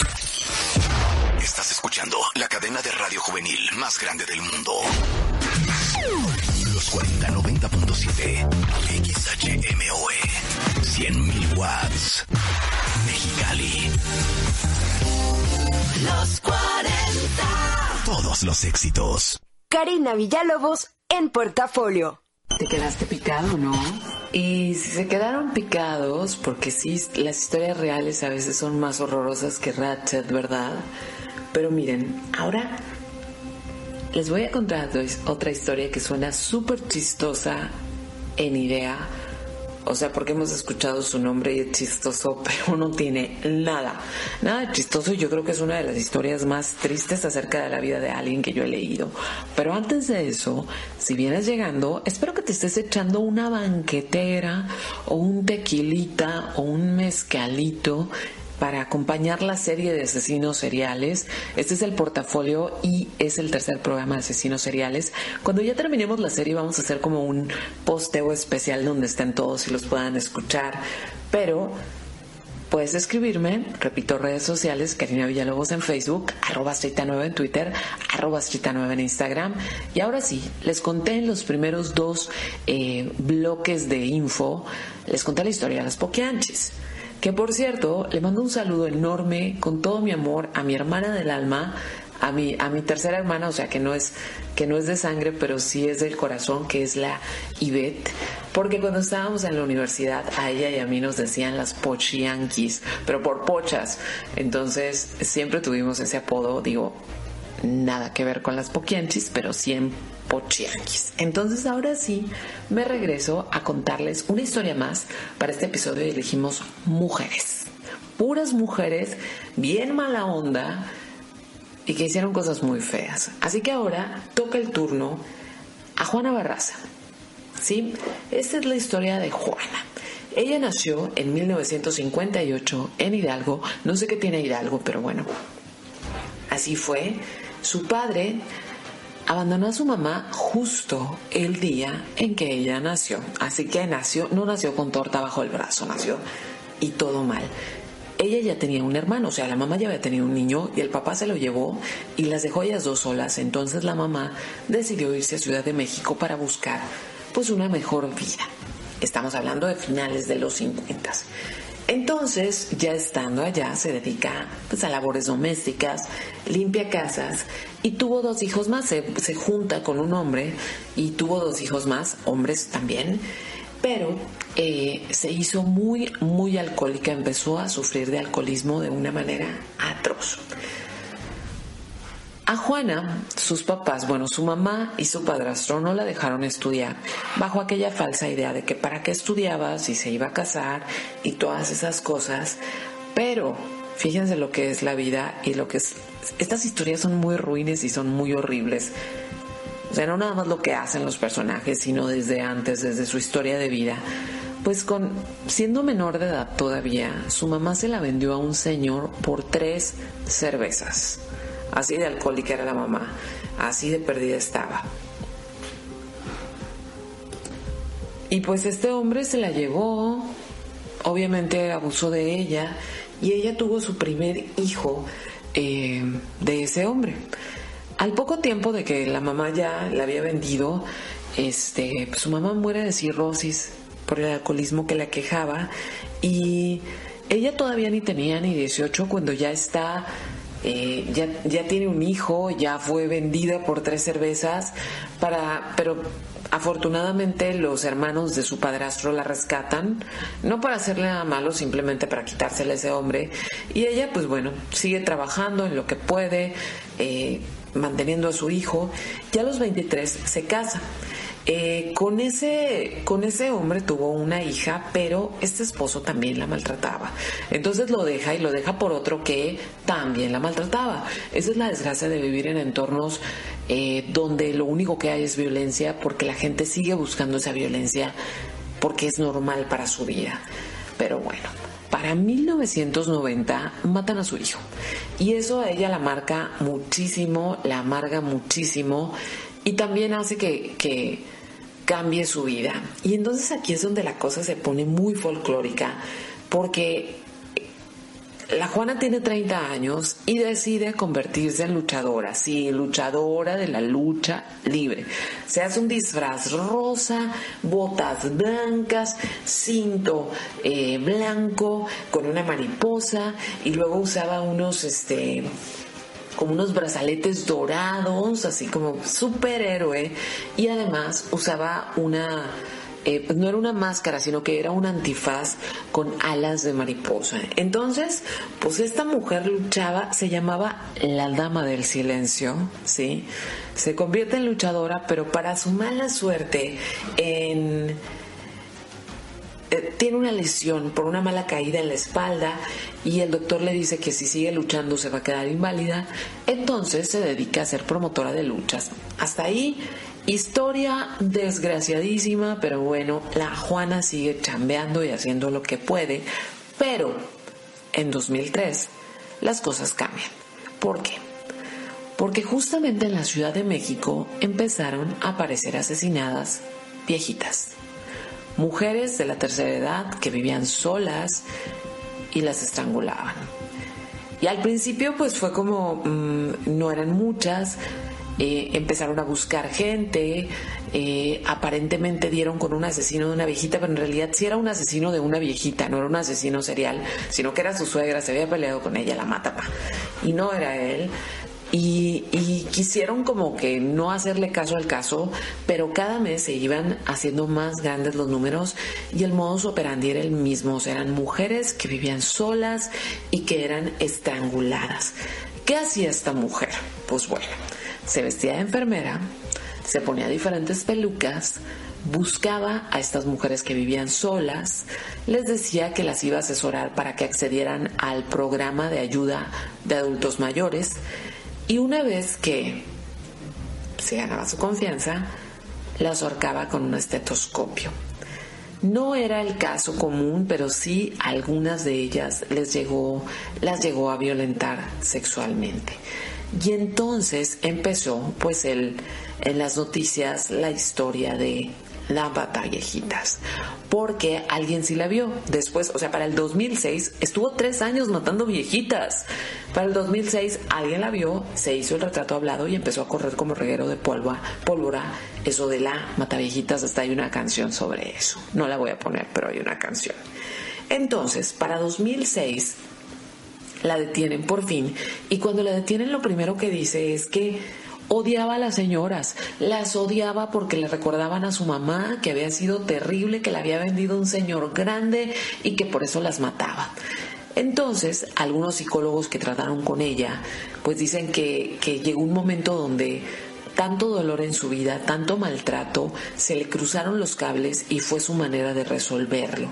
Escuchando la cadena de radio juvenil más grande del mundo. Los 4090.7 XHMOE 100.000 watts. Mexicali. Los 40. Todos los éxitos. Karina Villalobos en Portafolio. ¿Te quedaste picado, no? Y si se quedaron picados, porque sí, las historias reales a veces son más horrorosas que Ratchet, ¿verdad? Pero miren, ahora les voy a contar otra historia que suena súper chistosa en idea. O sea, porque hemos escuchado su nombre y es chistoso, pero no tiene nada, nada de chistoso. Y yo creo que es una de las historias más tristes acerca de la vida de alguien que yo he leído. Pero antes de eso, si vienes llegando, espero que te estés echando una banquetera o un tequilita o un mezcalito para acompañar la serie de asesinos seriales. Este es el portafolio y es el tercer programa de asesinos seriales. Cuando ya terminemos la serie vamos a hacer como un posteo especial donde estén todos y los puedan escuchar. Pero Puedes escribirme, repito, redes sociales, Karina Villalobos en Facebook, arroba 9 en Twitter, arroba 9 en Instagram. Y ahora sí, les conté en los primeros dos eh, bloques de info, les conté la historia de las poquianchis. Que por cierto, le mando un saludo enorme con todo mi amor a mi hermana del alma, a mi, a mi tercera hermana, o sea que no es, que no es de sangre, pero sí es del corazón, que es la Ivette. Porque cuando estábamos en la universidad, a ella y a mí nos decían las pochianquis, pero por pochas. Entonces siempre tuvimos ese apodo, digo, nada que ver con las poquianchis, pero siempre pochianquis. Entonces ahora sí me regreso a contarles una historia más. Para este episodio elegimos mujeres. Puras mujeres, bien mala onda y que hicieron cosas muy feas. Así que ahora toca el turno a Juana Barraza. ¿Sí? Esta es la historia de Juana. Ella nació en 1958 en Hidalgo. No sé qué tiene Hidalgo, pero bueno. Así fue. Su padre abandonó a su mamá justo el día en que ella nació. Así que nació, no nació con torta bajo el brazo, nació y todo mal. Ella ya tenía un hermano, o sea, la mamá ya había tenido un niño y el papá se lo llevó y las dejó ellas dos solas. Entonces la mamá decidió irse a Ciudad de México para buscar pues una mejor vida. Estamos hablando de finales de los 50. Entonces, ya estando allá, se dedica pues, a labores domésticas, limpia casas y tuvo dos hijos más. Se, junta con un hombre y tuvo dos hijos más, hombres también. Pero eh, se hizo muy, muy alcohólica, empezó a sufrir de alcoholismo de una manera atroz. A Juana, sus papás, bueno, su mamá y su padrastro no la dejaron estudiar bajo aquella falsa idea de que para qué estudiaba si se iba a casar y todas esas cosas. Pero fíjense lo que es la vida y lo que es... Estas historias son muy ruines y son muy horribles. O sea, no nada más lo que hacen los personajes, sino desde antes, desde su historia de vida. Pues con siendo menor de edad todavía, su mamá se la vendió a un señor por tres cervezas Así de alcohólica era la mamá, así de perdida estaba. Y pues este hombre se la llevó, obviamente abusó de ella y ella tuvo su primer hijo eh, de ese hombre. Al poco tiempo de que la mamá ya la había vendido, este, pues su mamá muere de cirrosis por el alcoholismo que la quejaba y ella todavía ni tenía ni 18 cuando ya está eh, ya, ya tiene un hijo, ya fue vendida por tres cervezas, para, pero Afortunadamente los hermanos de su padrastro la rescatan, no para hacerle nada malo, simplemente para quitársele a ese hombre. Y ella, pues bueno, sigue trabajando en lo que puede, eh, manteniendo a su hijo. Ya a los 23 se casa. Eh, con, ese, con ese hombre tuvo una hija, pero este esposo también la maltrataba. Entonces lo deja y lo deja por otro que también la maltrataba. Esa es la desgracia de vivir en entornos eh, donde lo único que hay es violencia porque la gente sigue buscando esa violencia porque es normal para su vida. Pero bueno, para 1990 matan a su hijo. Y eso a ella la marca muchísimo, la amarga muchísimo y también hace que, que cambie su vida. Y entonces aquí es donde la cosa se pone muy folclórica, porque la Juana tiene 30 años y decide convertirse en luchadora, sí, luchadora de la lucha libre. Se hace un disfraz rosa, botas blancas, cinto eh, blanco con una mariposa y luego usaba unos, este, como unos brazaletes dorados, así como superhéroe, y además usaba una, eh, pues no era una máscara, sino que era un antifaz con alas de mariposa. Entonces, pues esta mujer luchaba, se llamaba la Dama del Silencio, ¿sí? Se convierte en luchadora, pero para su mala suerte, en eh, tiene una lesión por una mala caída en la espalda y el doctor le dice que si sigue luchando se va a quedar inválida, entonces se dedica a ser promotora de luchas. Hasta ahí, historia desgraciadísima, pero bueno, la Juana sigue chambeando y haciendo lo que puede, pero en 2003 las cosas cambian. ¿Por qué? Porque justamente en la Ciudad de México empezaron a aparecer asesinadas viejitas mujeres de la tercera edad que vivían solas y las estrangulaban. Y al principio pues fue como, mm, no eran muchas, eh, empezaron a buscar gente, eh, aparentemente dieron con un asesino de una viejita, pero en realidad sí era un asesino de una viejita, no era un asesino serial, sino que era su suegra, se había peleado con ella, la mataba. Y no era él. Y, quisieron como que no hacerle caso al caso, pero cada mes se iban haciendo más grandes los números y el modus operandi era el mismo, o sea, eran mujeres que vivían solas y que eran estranguladas. ¿Qué hacía esta mujer? Pues bueno, se vestía de enfermera, se ponía diferentes pelucas, buscaba a estas mujeres que vivían solas, les decía que las iba a asesorar para que accedieran al programa de ayuda de adultos mayores y una vez que se ganaba su confianza, las ahorcaba con un estetoscopio. No era el caso común, pero sí algunas de ellas les llegó, las llegó a violentar sexualmente. Y entonces empezó, pues, el, en las noticias la historia de la viejitas, porque alguien sí la vio. Después, o sea, para el 2006 estuvo tres años matando viejitas. Para el 2006 alguien la vio, se hizo el retrato hablado y empezó a correr como reguero de polva, pólvora. Eso de la viejitas, hasta hay una canción sobre eso. No la voy a poner, pero hay una canción. Entonces, para 2006 la detienen por fin y cuando la detienen lo primero que dice es que odiaba a las señoras, las odiaba porque le recordaban a su mamá que había sido terrible, que la había vendido un señor grande y que por eso las mataba. Entonces, algunos psicólogos que trataron con ella, pues dicen que, que llegó un momento donde tanto dolor en su vida, tanto maltrato, se le cruzaron los cables y fue su manera de resolverlo.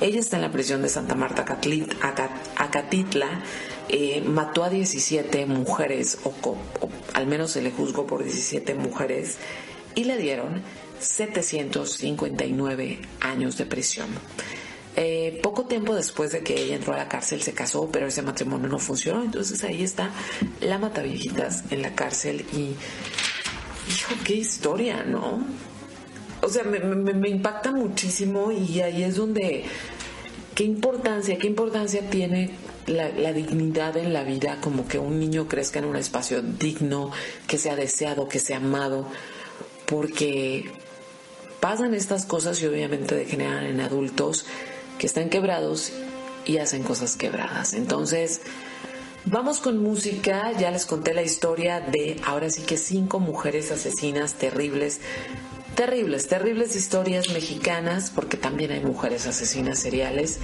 Ella está en la prisión de Santa Marta, Acatitla, eh, mató a 17 mujeres, o, al menos se le juzgó por 17 mujeres, y le dieron 759 años de prisión. Eh, poco tiempo después de que ella entró a la cárcel se casó, pero ese matrimonio no funcionó. Entonces ahí está la Mataviejitas en la cárcel y, hijo, qué historia, ¿no? O sea, me, impacta muchísimo y ahí es donde, qué importancia, qué importancia tiene la, la, dignidad en la vida, como que un niño crezca en un espacio digno, que sea deseado, que sea amado, porque pasan estas cosas y obviamente degeneran en adultos que están quebrados y hacen cosas quebradas. Entonces, vamos con música. Ya les conté la historia de ahora sí que cinco mujeres asesinas terribles terribles, terribles historias mexicanas, porque también hay mujeres asesinas seriales.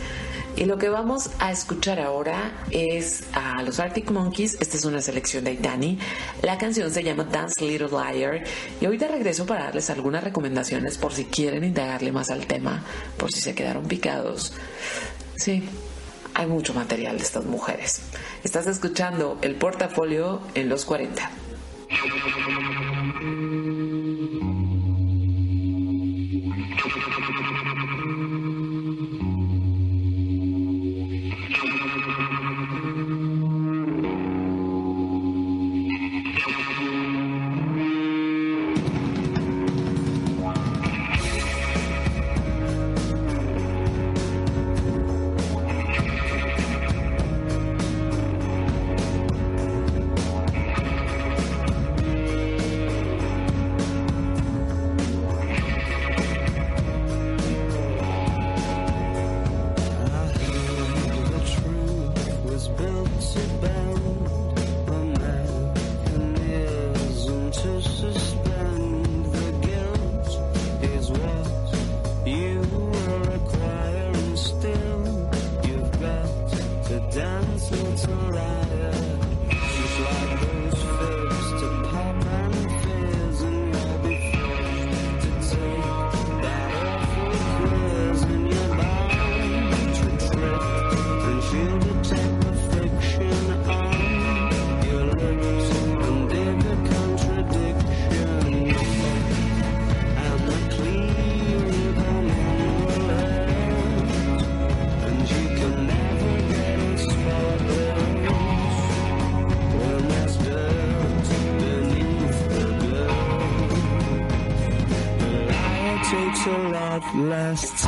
Y lo que vamos a escuchar ahora es a los Arctic Monkeys. Esta es una selección de Itani. La canción se llama Dance Little Liar. Y ahorita regreso para darles algunas recomendaciones por si quieren indagarle más al tema, por si se quedaron picados. Sí, hay mucho material de estas mujeres. Estás escuchando el portafolio en los 40. Last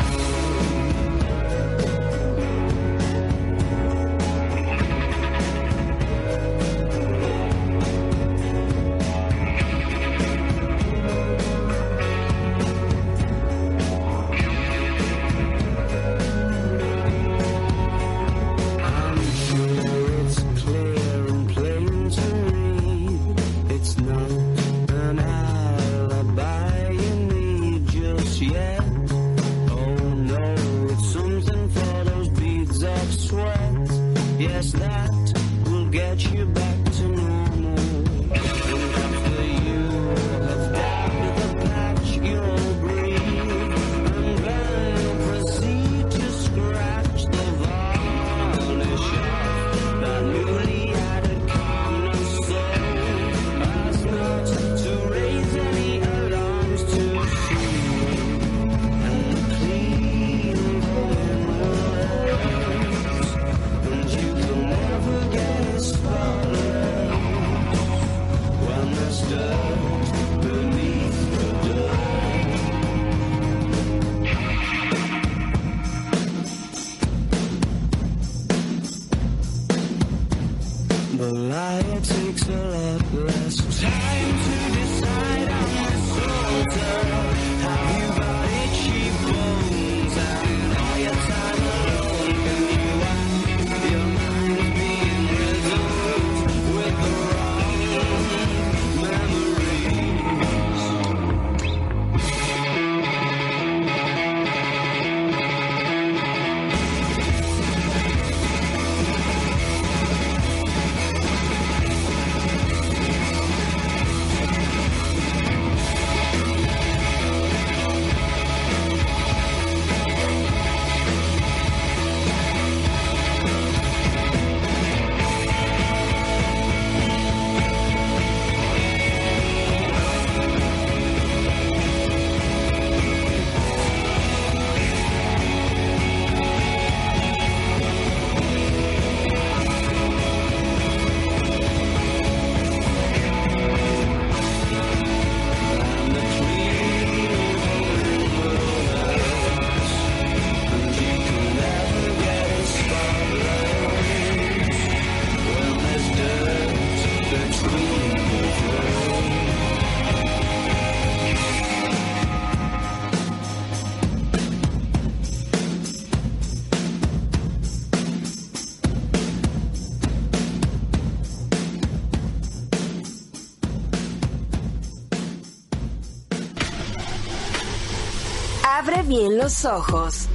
los ojos.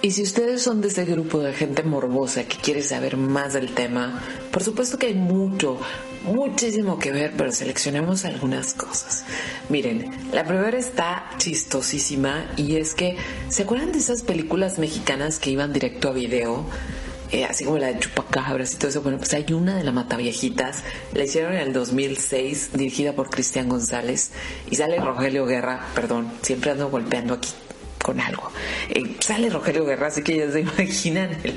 Y si ustedes son de ese grupo de gente morbosa que quiere saber más del tema, por supuesto que hay mucho, muchísimo que ver, pero seleccionemos algunas cosas. Miren, la primera está chistosísima y es que, ¿se acuerdan de esas películas mexicanas que iban directo a video? Así como la de Chupacabras y todo eso. Bueno, pues hay una de la Mataviejitas, la hicieron en el 2006, dirigida por Cristian González, y sale Rogelio Guerra, perdón, siempre ando golpeando aquí con algo. Eh, sale Rogelio Guerra, así que ya se imaginan el,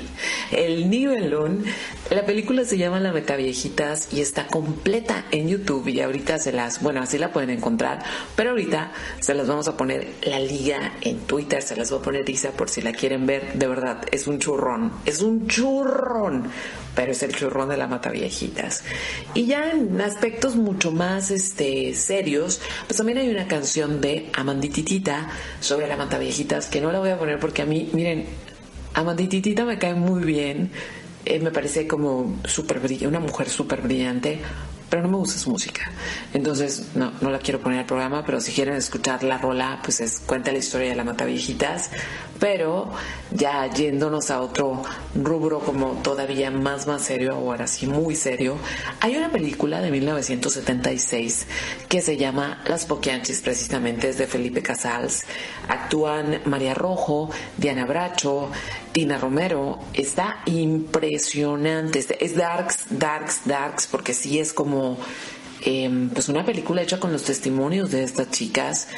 el nivelón. La película se llama La Metaviejitas y está completa en YouTube y ahorita se las, bueno, así la pueden encontrar, pero ahorita se las vamos a poner la liga en Twitter, se las voy a poner Isa por si la quieren ver, de verdad, es un churrón, es un churrón, pero es el churrón de la Mataviejitas. Y ya en aspectos mucho más este, serios, pues también hay una canción de Amandititita sobre la Mataviejitas que no la voy a poner porque a mí, miren, Amandititita me cae muy bien. Eh, me parece como brillante, una mujer súper brillante, pero no me gusta su música. Entonces, no, no la quiero poner al programa, pero si quieren escuchar la rola, pues es cuenta la historia de la Mata Viejitas. Pero ya yéndonos a otro rubro como todavía más más serio, ahora sí muy serio, hay una película de 1976 que se llama Las Poquianchis, precisamente es de Felipe Casals. Actúan María Rojo, Diana Bracho, Tina Romero. Está impresionante. Es darks, darks, darks, porque sí es como em, pues una película hecha con los testimonios de estas chicas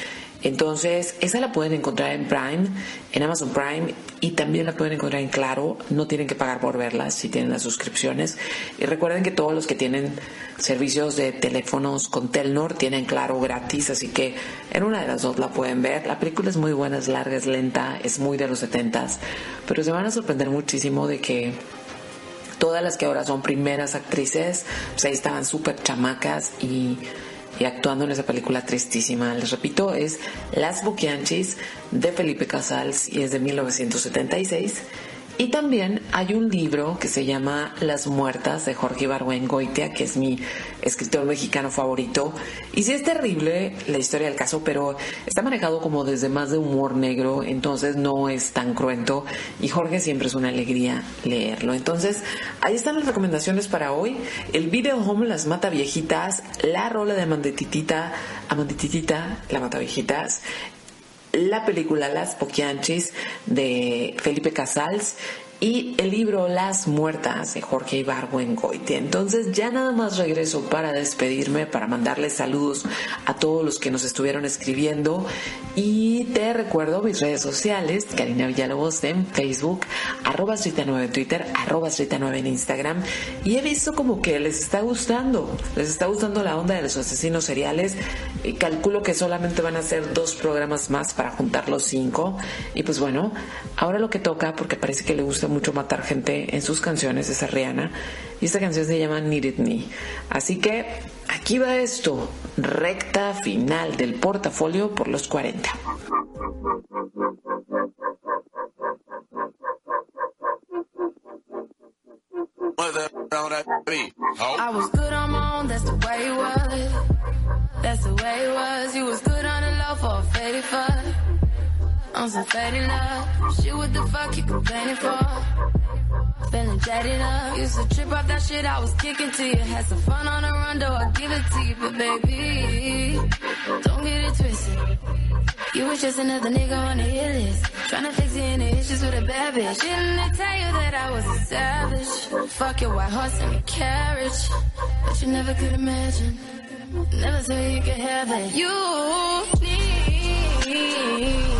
entonces, esa la pueden encontrar en Prime, en Amazon Prime y también la pueden encontrar en Claro. No tienen que pagar por verlas si tienen las suscripciones. Y recuerden que todos los que tienen servicios de teléfonos con Telnor tienen Claro gratis, así que en una de las dos la pueden ver. La película es muy buena, es larga, es lenta, es muy de los 70s, pero se van a sorprender muchísimo de que todas las que ahora son primeras actrices, pues ahí estaban súper chamacas y y actuando en esa película tristísima. Les repito, es Las Buquianchis de Felipe Casals y es de 1976. Y también hay un libro que se llama Las Muertas de Jorge Ibargüengoitia, que es mi escritor mexicano favorito. Y sí es terrible la historia del caso, pero está manejado como desde más de humor negro, entonces no es tan cruento. Y Jorge siempre es una alegría leerlo. Entonces, ahí están las recomendaciones para hoy. El video home Las Mata Viejitas, la rola de Amandititita, Amandititita, La Mata Viejitas, la película Las Poquianchis de Felipe Casals y el libro Las Muertas de Jorge Ibargüengoitia. Entonces ya nada más regreso para despedirme, para mandarles saludos a todos los que nos estuvieron escribiendo. Y te recuerdo mis redes sociales, Karina Villalobos en Facebook, arroba 9 en Twitter, arroba 9 en Instagram. Y he visto como que les está gustando, les está gustando la onda de los asesinos seriales. Y calculo que solamente van a ser dos programas más para juntar los cinco. Y pues bueno, ahora lo que toca porque parece que le gusta mucho matar gente en sus canciones, esa Rihanna. Y esta canción se llama Needed Me. Así que aquí va esto, recta final del portafolio por los 40. I was good on my own, that's the way it was. That's the way it was. You was good on the for a fuck. On some faded love. Shit, what the fuck you complaining for? Feeling jaded up. Used to trip off that shit I was kicking to you. Had some fun on the run, though I give it to you. But baby, don't get it twisted. You was just another nigga on the hit list. Tryna fix any issues with a bad bitch. Didn't they tell you that I was a savage? Fuck your white horse and carriage. But you never could imagine. Never thought you could have it. You need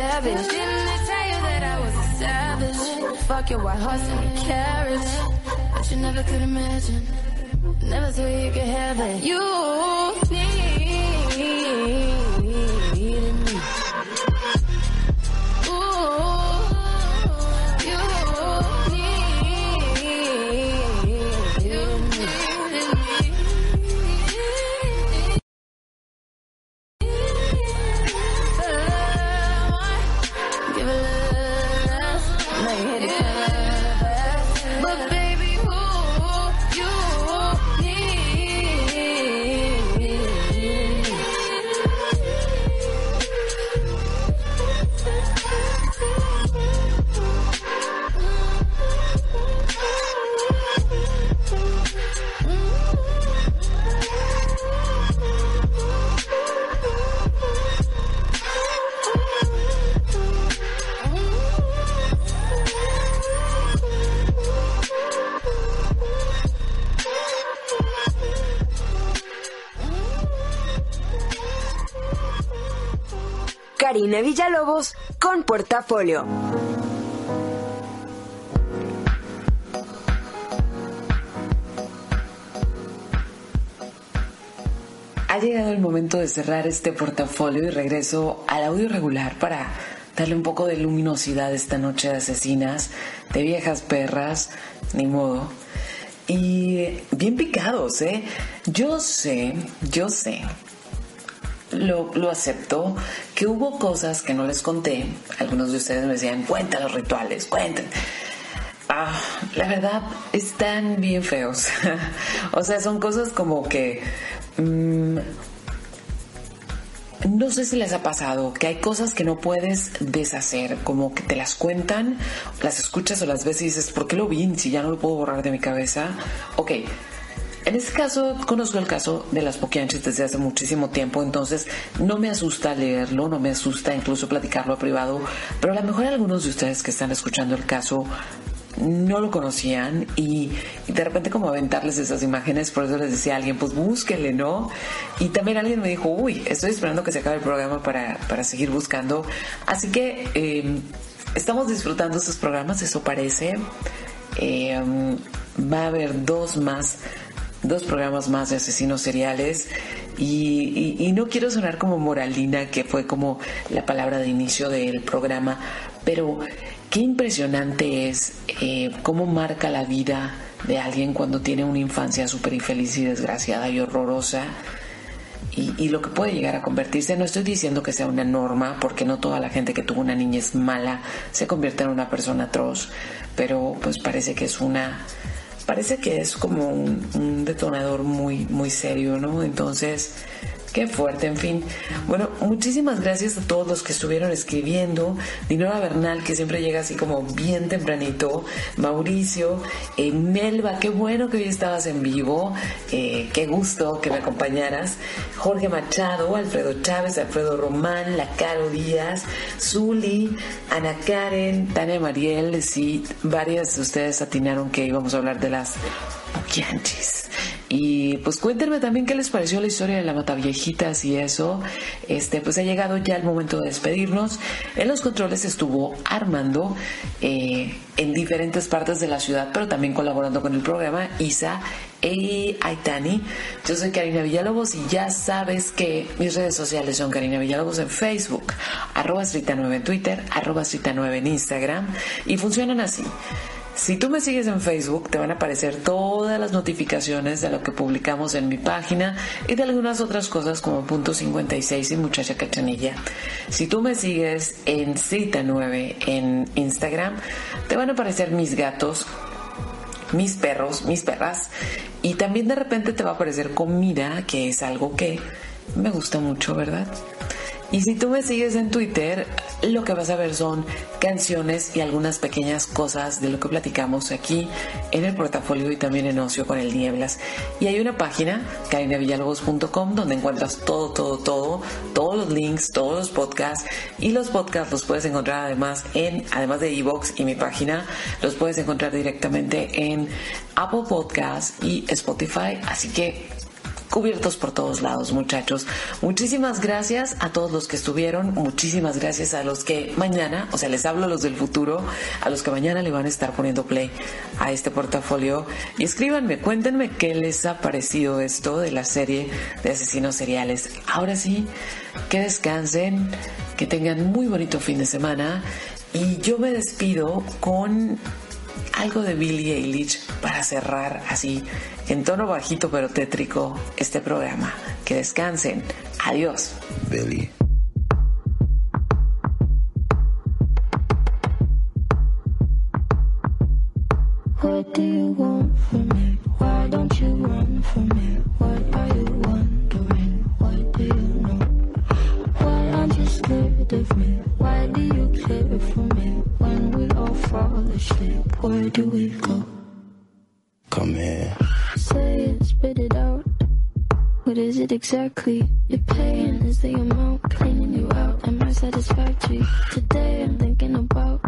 bitch. Didn't they tell you that I was a savage? Fuck your white horse and a carriage. But you never could imagine. Never thought you could have it. You needed Portafolio. Ha llegado el momento de cerrar este portafolio y regreso al audio regular para darle un poco de luminosidad esta noche de asesinas, de viejas perras, ni modo. Y bien picados, ¿eh? Yo sé, yo sé, lo, lo, acepto, que hubo cosas que no les conté. Algunos de ustedes me decían, cuenta los rituales, cuenten. Ah, la verdad, están bien feos. o sea, son cosas como que... Mmm, no sé si les ha pasado que hay cosas que no puedes deshacer, como que te las cuentan, las escuchas o las ves y dices, ¿por qué lo vi si ya no lo puedo borrar de mi cabeza? Ok, en este caso, conozco el caso de las poquianches desde hace muchísimo tiempo, entonces no me asusta leerlo, no me asusta incluso platicarlo a privado, pero a lo mejor algunos de ustedes que están escuchando el caso no lo conocían y, de repente como aventarles esas imágenes, por eso les decía a alguien, pues búsquenle, ¿no? Y también alguien me dijo, uy, estoy esperando que se acabe el programa para, para seguir buscando. Así que eh, estamos disfrutando estos programas, eso parece. Eh, va a haber dos más dos programas más de asesinos seriales y, y, no quiero sonar como moralina, que fue como la palabra de inicio del programa, pero qué impresionante es eh, cómo marca la vida de alguien cuando tiene una infancia súper infeliz y desgraciada y horrorosa. Y, y, lo que puede llegar a convertirse, no estoy diciendo que sea una norma, porque no toda la gente que tuvo una niñez mala se convierte en una persona atroz, pero pues parece que es una, parece que es como un, detonador muy, muy serio, ¿no? Entonces, Qué fuerte, en fin. Bueno, muchísimas gracias a todos los que estuvieron escribiendo. Dinora Bernal, que siempre llega así como bien tempranito. Mauricio, eh, Melba, qué bueno que hoy estabas en vivo. Eh, qué gusto que me acompañaras. Jorge Machado, Alfredo Chávez, Alfredo Román, La Caro Díaz, Zuli, Ana Karen, Tania Mariel. Sí, varias de ustedes atinaron que íbamos a hablar de las Puquianchis. Y pues cuéntenme también qué les pareció la historia de la Mataviejitas y eso. Este, pues ha llegado ya el momento de despedirnos. En los controles estuvo Armando eh, en diferentes partes de la ciudad, pero también colaborando con el programa Isa y Aitani. Yo soy Karina Villalobos y ya sabes que mis redes sociales son Karina Villalobos en Facebook, arroba 9 en Twitter, arroba 9 en Instagram y funcionan así. Si tú me sigues en Facebook, te van a aparecer todas las notificaciones de lo que publicamos en mi página y de algunas otras cosas como Punto 56 y Muchacha Cachanilla. Si tú me sigues en Cita 9 en Instagram, te van a aparecer mis gatos, mis perros, mis perras y también de repente te va a aparecer comida, que es algo que me gusta mucho, ¿verdad? Y si tú me sigues en Twitter, lo que vas a ver son canciones y algunas pequeñas cosas de lo que platicamos aquí en el portafolio y también en Ocio con el Nieblas. Y hay una página, carinavillalobos.com, donde encuentras todo, todo, todo, todos los links, todos los podcasts. Y los podcasts los puedes encontrar además en, además de Evox y mi página, los puedes encontrar directamente en Apple Podcasts y Spotify. Así que cubiertos por todos lados, muchachos. Muchísimas gracias a todos los que estuvieron, muchísimas gracias a los que mañana, o sea, les hablo a los del futuro, a los que mañana le van a estar poniendo play a este portafolio. Y escríbanme, cuéntenme qué les ha parecido esto de la serie de asesinos seriales. Ahora sí, que descansen, que tengan muy bonito fin de semana. Y yo me despido con algo de Billie Eilish para cerrar así en tono bajito pero tétrico este programa. Que descansen. Adiós. Billie. What do you want from me? Why don't you run from me? What are you wondering? What do you know? Why aren't you scared of me? Asleep, where do we go? Come here. Say it, spit it out. What is it exactly? You're paying is the amount cleaning you out. Am I satisfactory? Today I'm thinking about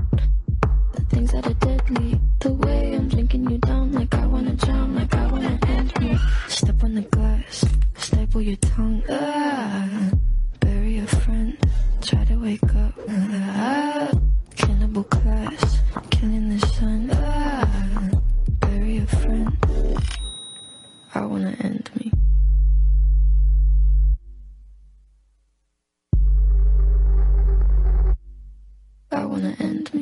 the things that are deadly. The way I'm drinking you down, like I wanna drown, like I wanna end me. Step on the glass, staple your tongue. Ah, bury a friend, try to wake up. Ah, cannibal class, killing the sun. Ah, bury a friend. I wanna end me. I wanna end me.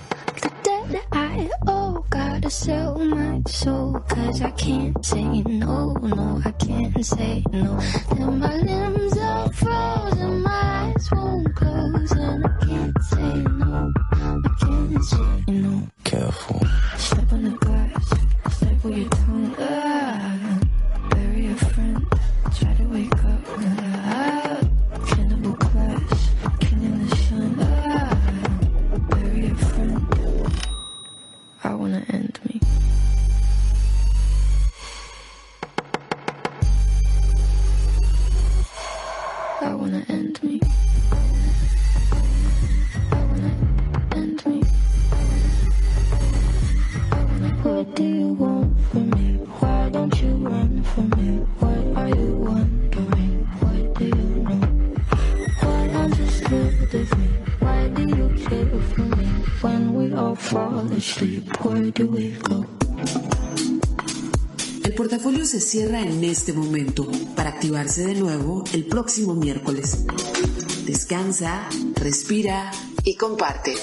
Debt I oh gotta sell my soul. Cause I can't say no, no, I can't say no. Till my limbs are frozen, my eyes won't close. And I can't say no, I can't say no. Careful. Step on the glass, staple your tongue. El portafolio se cierra en este momento para activarse de nuevo el próximo miércoles. Descansa, respira y comparte.